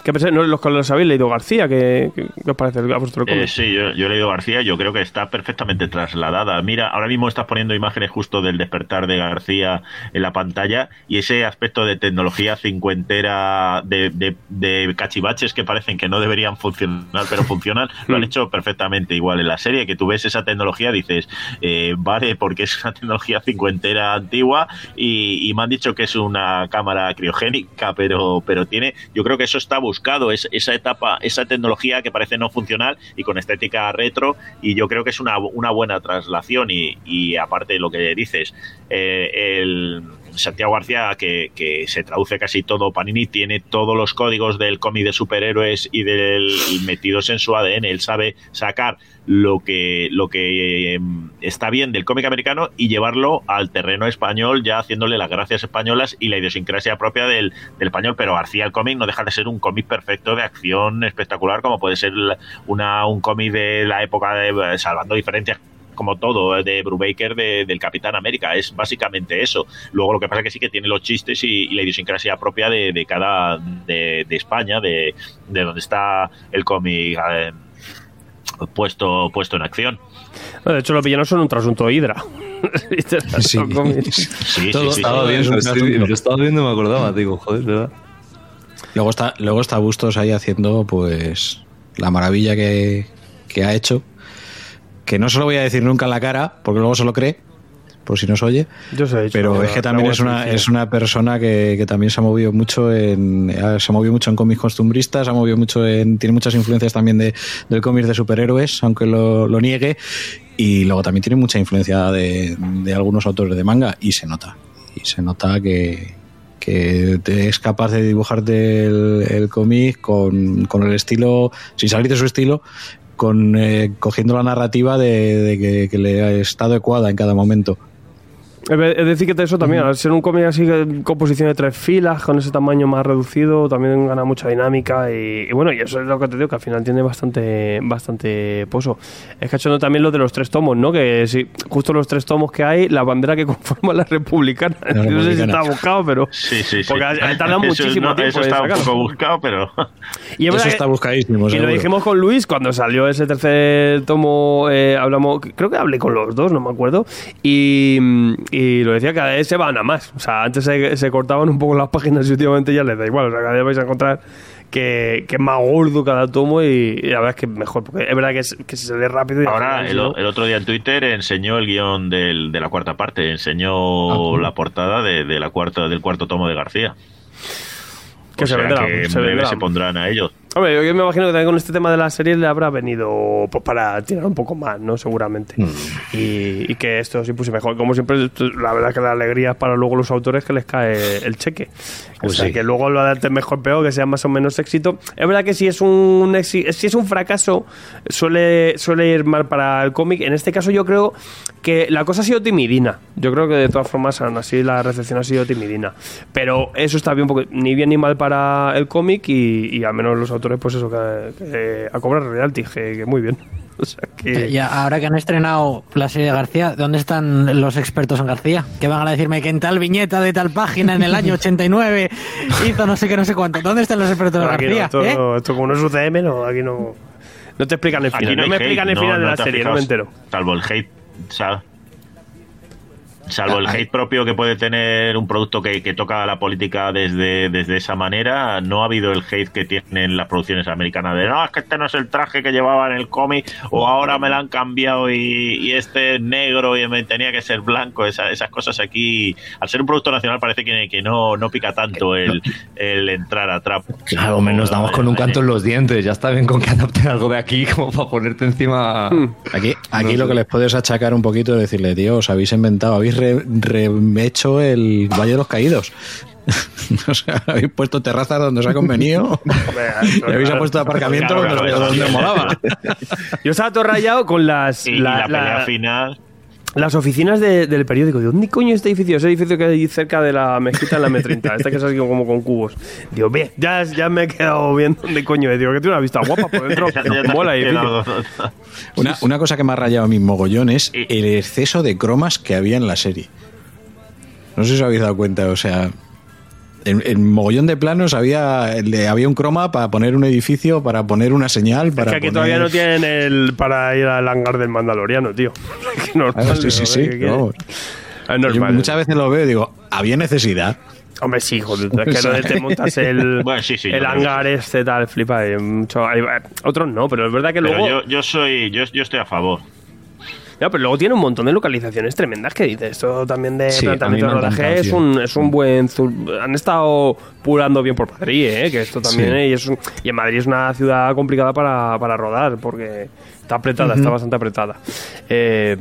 ¿Qué pensáis? ¿No? Los que los habéis leído García, ¿qué, qué- qué os parece a vuestro? Eh, sí, yo, yo he leído García, yo creo que está perfectamente trasladada. Mira, ahora mismo estás poniendo imágenes justo del despertar de García en la pantalla y ese aspecto de tecnología cincuentera, de, de, de cachivaches que parecen que no deberían funcionar, pero funcionan, lo han hecho perfectamente igual en la serie, que tú ves esa tecnología, dices, eh, vale, porque es una tecnología cincuentera antigua y, y me han dicho que es una cámara criogénica, pero, pero tiene, yo creo que eso está es esa etapa, esa tecnología que parece no funcional y con estética retro, y yo creo que es una, una buena traslación. Y, y aparte de lo que dices, eh, el Santiago García, que, que se traduce casi todo Panini, tiene todos los códigos del cómic de superhéroes y del metidos en su ADN. Él sabe sacar lo que, lo que eh, está bien del cómic americano y llevarlo al terreno español, ya haciéndole las gracias españolas y la idiosincrasia propia del, español. Pero García, el cómic, no deja de ser un cómic perfecto de acción espectacular, como puede ser una, un cómic de la época de Salvando Diferencias como todo eh, de Brubaker de- del Capitán América. Es básicamente eso. Luego lo que pasa es que sí que tiene los chistes y, y la idiosincrasia propia de, de cada de, de España, de, de donde está el cómic eh, puesto puesto en acción. Bueno, de hecho, los villanos son un trasunto Hydra. Literal, Sí. Sí, Todo sí, sí, Estaba asunto. lo estaba viendo y me acordaba, digo, joder, ¿verdad? Luego está, luego está Bustos ahí haciendo pues la maravilla que, que ha hecho. Que no se lo voy a decir nunca en la cara, porque luego se lo cree, por si nos oye. Yo os he dicho, Pero es que también es una, es una persona que, que también se ha movido mucho en se ha movido mucho en cómics costumbristas, se ha movido mucho en tiene muchas influencias también de, del cómic de superhéroes, aunque lo, lo niegue, y luego también tiene mucha influencia de, de algunos autores de manga y se nota, y se nota que que te- es capaz de dibujarte el, el cómic con, con el estilo, sin salir de su estilo, con eh, cogiendo la narrativa de, que, que le está adecuada en cada momento. Es de- es decir, que eso también, al ser un cómic así composición de tres filas, con ese tamaño más reducido, también gana mucha dinámica y, y bueno, y eso es lo que te digo, que al final tiene bastante bastante pozo. Es cachondo también lo de los tres tomos, ¿no? Que sí, justo los tres tomos que hay, la bandera que conforma la republicana. La no sé si está buscado, pero... Sí, sí, sí. Porque ha- ha tardado Eso muchísimo no- tiempo Eso en está un poco buscado, pero... Y Eso está buscadísimo. Y lo dijimos con Luis cuando salió ese tercer tomo, eh, hablamos, creo que hablé con los dos, no me acuerdo, y, y lo decía, cada vez se van a más. O sea, antes se, se cortaban un poco las páginas y últimamente ya les da igual. O sea, cada vez vais a encontrar que, que es más gordo cada tomo y, y la verdad es que mejor, porque es verdad que, es- que se lee rápido. Y Ahora, el, otro día en Twitter enseñó el guion del- de la cuarta parte, enseñó la portada de, de la cuarta, del cuarto tomo de García. Que O se sea vendrá, que en se breve se pondrán a ellos. Hombre, yo me imagino que también con este tema de la serie le habrá venido pues, para tirar un poco más, ¿no? Seguramente. Mm. Y, y que esto sí puse mejor. Como siempre, la verdad que la alegría es para luego los autores que les cae el cheque. o Pues sea, sí. que luego lo adapten mejor peor, que sea más o menos éxito. Es verdad que si es un si es un fracaso, suele, suele ir mal para el cómic. En este caso yo creo que la cosa ha sido timidina. Yo creo que de todas formas, aún así, la recepción ha sido timidina. Pero eso está bien, porque ni bien ni mal para el cómic y, y al menos los autores, pues eso, que, que a cobrar royalties, que, que muy bien. O sea que... Eh, Y ahora que han estrenado la serie de García, ¿dónde están los expertos en García? Que van a decirme que en tal viñeta de tal página en el año 89 hizo no sé qué, no sé cuánto. ¿Dónde están los expertos en Aquí no, García? esto, ¿Eh? esto como no es UCM, no, aquí no. No te explican el Aquí final. no, No, me hate, explican el no- final de la serie, no me entero. Salvo el hate, sa- salvo el hate propio que puede tener un producto que, que toca la política desde, desde esa manera, no ha habido el hate que tienen las producciones americanas de no, es que este no es el traje que llevaba en el cómic, o ahora me lo han cambiado y, y este es negro y me tenía que ser blanco. Esa- esas cosas aquí, al ser un producto nacional, parece que, que no, no pica tanto el, el entrar a trap. Claro, hombre, nos damos con un canto en los dientes. Ya está bien con que adapten algo de aquí como para ponerte encima. Aquí, aquí lo que les puedes achacar un poquito es decirle, tío, os habéis inventado, habéis re- rehecho el Valle de los Caídos. o sea, habéis puesto terrazas donde os ha convenido y habéis puesto aparcamiento Claro, donde, claro, donde molaba. Yo estaba todo rayado con las. Y, y la- la, pelea la- final. Las oficinas de- del periódico. ¿De dónde coño es este edificio? Ese edificio que hay cerca de la mezquita en la M30. Este que es así como con cubos. Digo, ve, ya, ya me he quedado viendo dónde coño es. Digo, que tiene una vista guapa por dentro. Mola Una, una cosa que me ha rayado a mí mogollón es el exceso de cromas que había en la serie. No sé si os habéis dado cuenta, o sea, en, en mogollón de planos había, de- había un croma para poner un edificio, para poner una señal, Es para que aquí poner- todavía no tienen el para ir al hangar del Mandaloriano, tío. Normal, Ah, sí, sí, sí. Es Yo normal. muchas veces lo veo y digo, ¿había necesidad? Hombre, sí, joder. Es que no te montas el, Bueno, sí, sí, el hangar este tal, flipa. hay mucho- hay- otros no, pero es verdad que Pero luego. yo, yo soy, yo, yo estoy a favor. Ya, pero luego tiene un montón de localizaciones tremendas que dice. Esto también de Sí, planteamiento de rodaje es un, es un buen. Han estado pulando bien por Madrid, ¿eh? que esto también. Sí. ¿eh? Y, es un- y en Madrid es una ciudad complicada para, para rodar porque está apretada, está bastante apretada. Eh,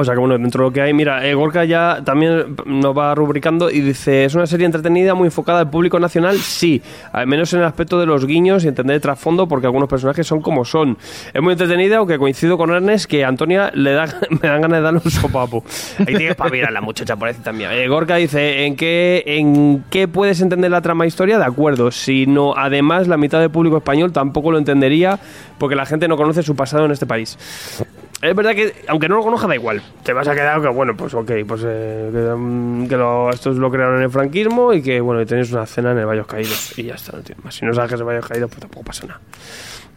o sea que bueno, dentro de lo que hay, mira, eh, Gorka ya también nos va rubricando y dice, es una serie entretenida, muy enfocada al público nacional, sí, al menos en el aspecto de los guiños y entender el trasfondo porque algunos personajes son como son. Es muy entretenida, aunque coincido con Ernest que a Antonia le da, me dan ganas de darle un sopapo. Ahí tienes para mirar la muchacha, por decir también. Eh, Gorka dice, ¿en qué, ¿en qué puedes entender la trama historia? De acuerdo, si no, además la mitad del público español tampoco lo entendería porque la gente no conoce su pasado en este país. Es verdad que, aunque no lo conozca, da igual. Te vas a quedar que, bueno, pues ok, pues eh, que, mm, que lo- estos lo crearon en el franquismo y que, bueno, tenéis una cena en el Valles Caídos. Y ya está, no tiene más. Si no sabes que es el Valles Caídos, pues tampoco pasa nada.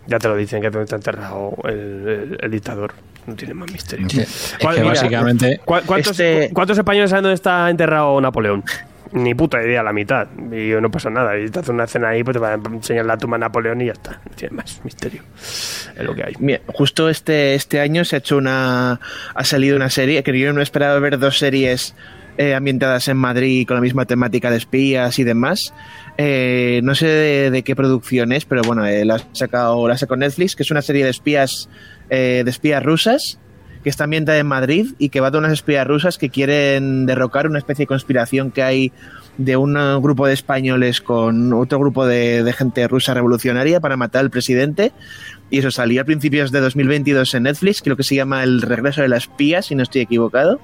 Ya te lo dicen que es donde está enterrado el, el- el dictador. No tiene más misterio. Es que- ¿Cuál- es que mira, básicamente- ¿cu- ¿cuántos, Este- cu- cuántos españoles saben dónde está enterrado Napoleón? Ni puta idea, la mitad. Y no pasa nada. Y te hace una cena ahí, pues te va a enseñar la tumba a Napoleón y ya está. No tiene más misterio. Es lo que hay. Mira, justo este, este año se ha hecho una. Ha salido una serie que yo no esperaba ver dos series eh, ambientadas en Madrid con la misma temática de espías y demás. Eh, no sé de, qué producción es, pero bueno, eh, la ha sacado, la sacado Netflix, que es una serie de espías, eh, de espías rusas que está ambientada en Madrid y que va de unas espías rusas que quieren derrocar una especie de conspiración que hay de un grupo de españoles con otro grupo de, de gente rusa revolucionaria para matar al presidente. Y eso salió a principios de 2022 en Netflix, creo que se llama El regreso de la espía, si no estoy equivocado.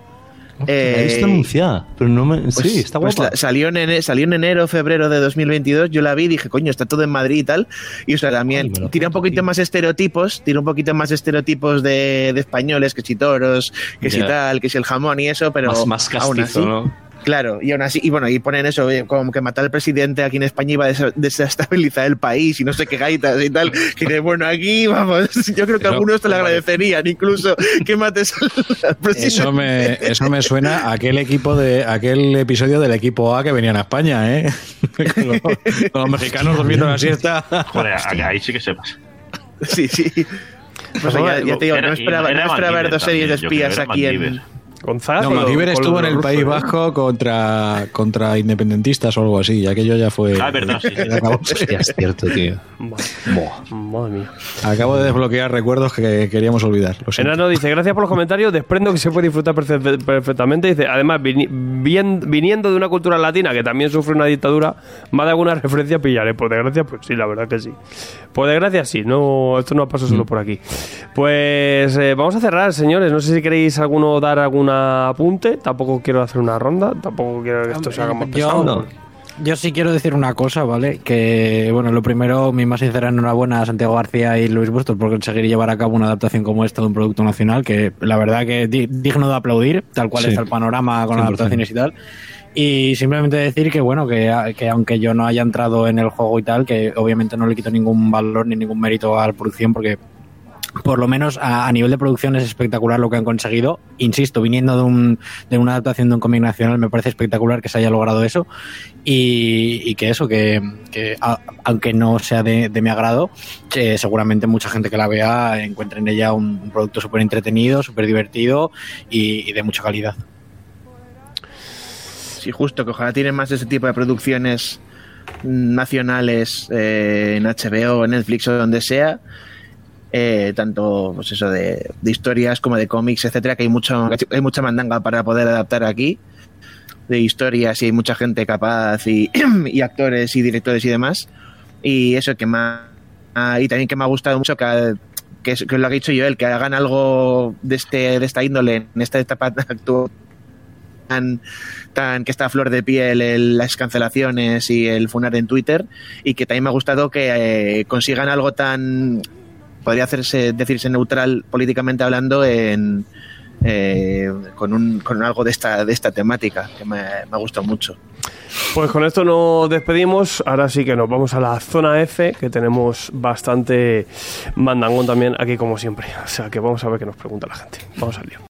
Eh, Eh, está anunciada, pero no me. Pues- sí, está pues guapa. la- salió, en ene- salió en enero, febrero de 2022. Yo la vi y dije, coño, está todo en Madrid y tal. Y o sea, también Ay, tira un poquito tío. más estereotipos, tira un poquito más estereotipos de, de españoles, que si toros, que si Ya. tal, que si el jamón y eso, pero más, más aún castizo, así, ¿no? Claro, y aún así, y bueno, y ponen eso, eh, como que matar al presidente aquí en España iba a des- desestabilizar el país y no sé qué gaitas y tal. Y de, bueno, aquí vamos, yo creo que Pero, algunos te lo agradecerían, incluso que mates al, presidente. Eso me, eso me suena a aquel equipo de aquel episodio del equipo A que venían a España, ¿eh? con, los, con los mexicanos durmiendo la siesta. Joder, ahí- sí que se pasa. Sí, sí. Pues ya, ya te digo, Era- no esperaba, era no esperaba ver dos series de espías aquí en. Zaz No, MacGyver estuvo en el País ¿eh? Vasco contra, contra independentistas o algo así. Y aquello ya fue. Ah, es verdad, sí, Hostia, es cierto, tío. Madre, Buah. madre mía. acabo de desbloquear recuerdos que queríamos olvidar. Enano dice, gracias por los comentarios, desprendo que se puede disfrutar perfe- perfectamente. Dice, además, viniendo de una cultura latina que también sufre una dictadura, más de alguna referencia pillaré. Por desgracia, pues sí, la verdad que sí. Por desgracia, sí, no, esto no pasa Mm. solo por aquí. Pues eh, vamos a cerrar, señores. No sé si queréis alguno dar algún apunte. Tampoco quiero hacer una ronda, tampoco quiero que esto se haga más Yo- pesado. No. Yo sí quiero decir una cosa, ¿vale? Que, bueno, lo primero, mi más sincera enhorabuena a Santiago García y Luis Bustos por conseguir llevar a cabo una adaptación como esta de un producto nacional, que la verdad que di- digno de aplaudir, tal cual Sí. está el panorama con 100%. adaptaciones y tal. Y simplemente decir que, bueno, que, que aunque yo no haya entrado en el juego y tal, que obviamente no le quito ningún valor ni ningún mérito a la producción, porque por lo menos a, nivel de producción es espectacular lo que han conseguido. Insisto, viniendo de, un, de una adaptación de un cómic nacional, me parece espectacular que se haya logrado eso. Y, que eso, que, aunque no sea de, de mi agrado, que seguramente mucha gente que la vea encuentre en ella un, producto súper entretenido, súper divertido y, y de mucha calidad. Sí, justo, que ojalá tienen más de ese tipo de producciones nacionales eh, en HBO, en Netflix o donde sea. Eh, tanto pues eso de, de historias como de cómics, etcétera, que hay mucho, hay mucha mandanga para poder adaptar aquí de historias y hay mucha gente capaz y, y actores y directores y demás. Y eso que y también que me ha gustado mucho que, que, que lo ha dicho yo, el que hagan algo de este de esta índole en esta etapa actual tan, tan que está a flor de piel el- las cancelaciones y el funar en Twitter y que también me ha gustado que eh, consigan algo tan podría hacerse decirse neutral políticamente hablando en eh, con, un, con algo de esta de esta temática que me, me ha gustado mucho Pues con esto nos despedimos. Ahora sí que nos vamos a la zona F, que tenemos bastante mandangón también aquí como siempre. O sea que vamos a ver qué nos pregunta la gente. Vamos al lío.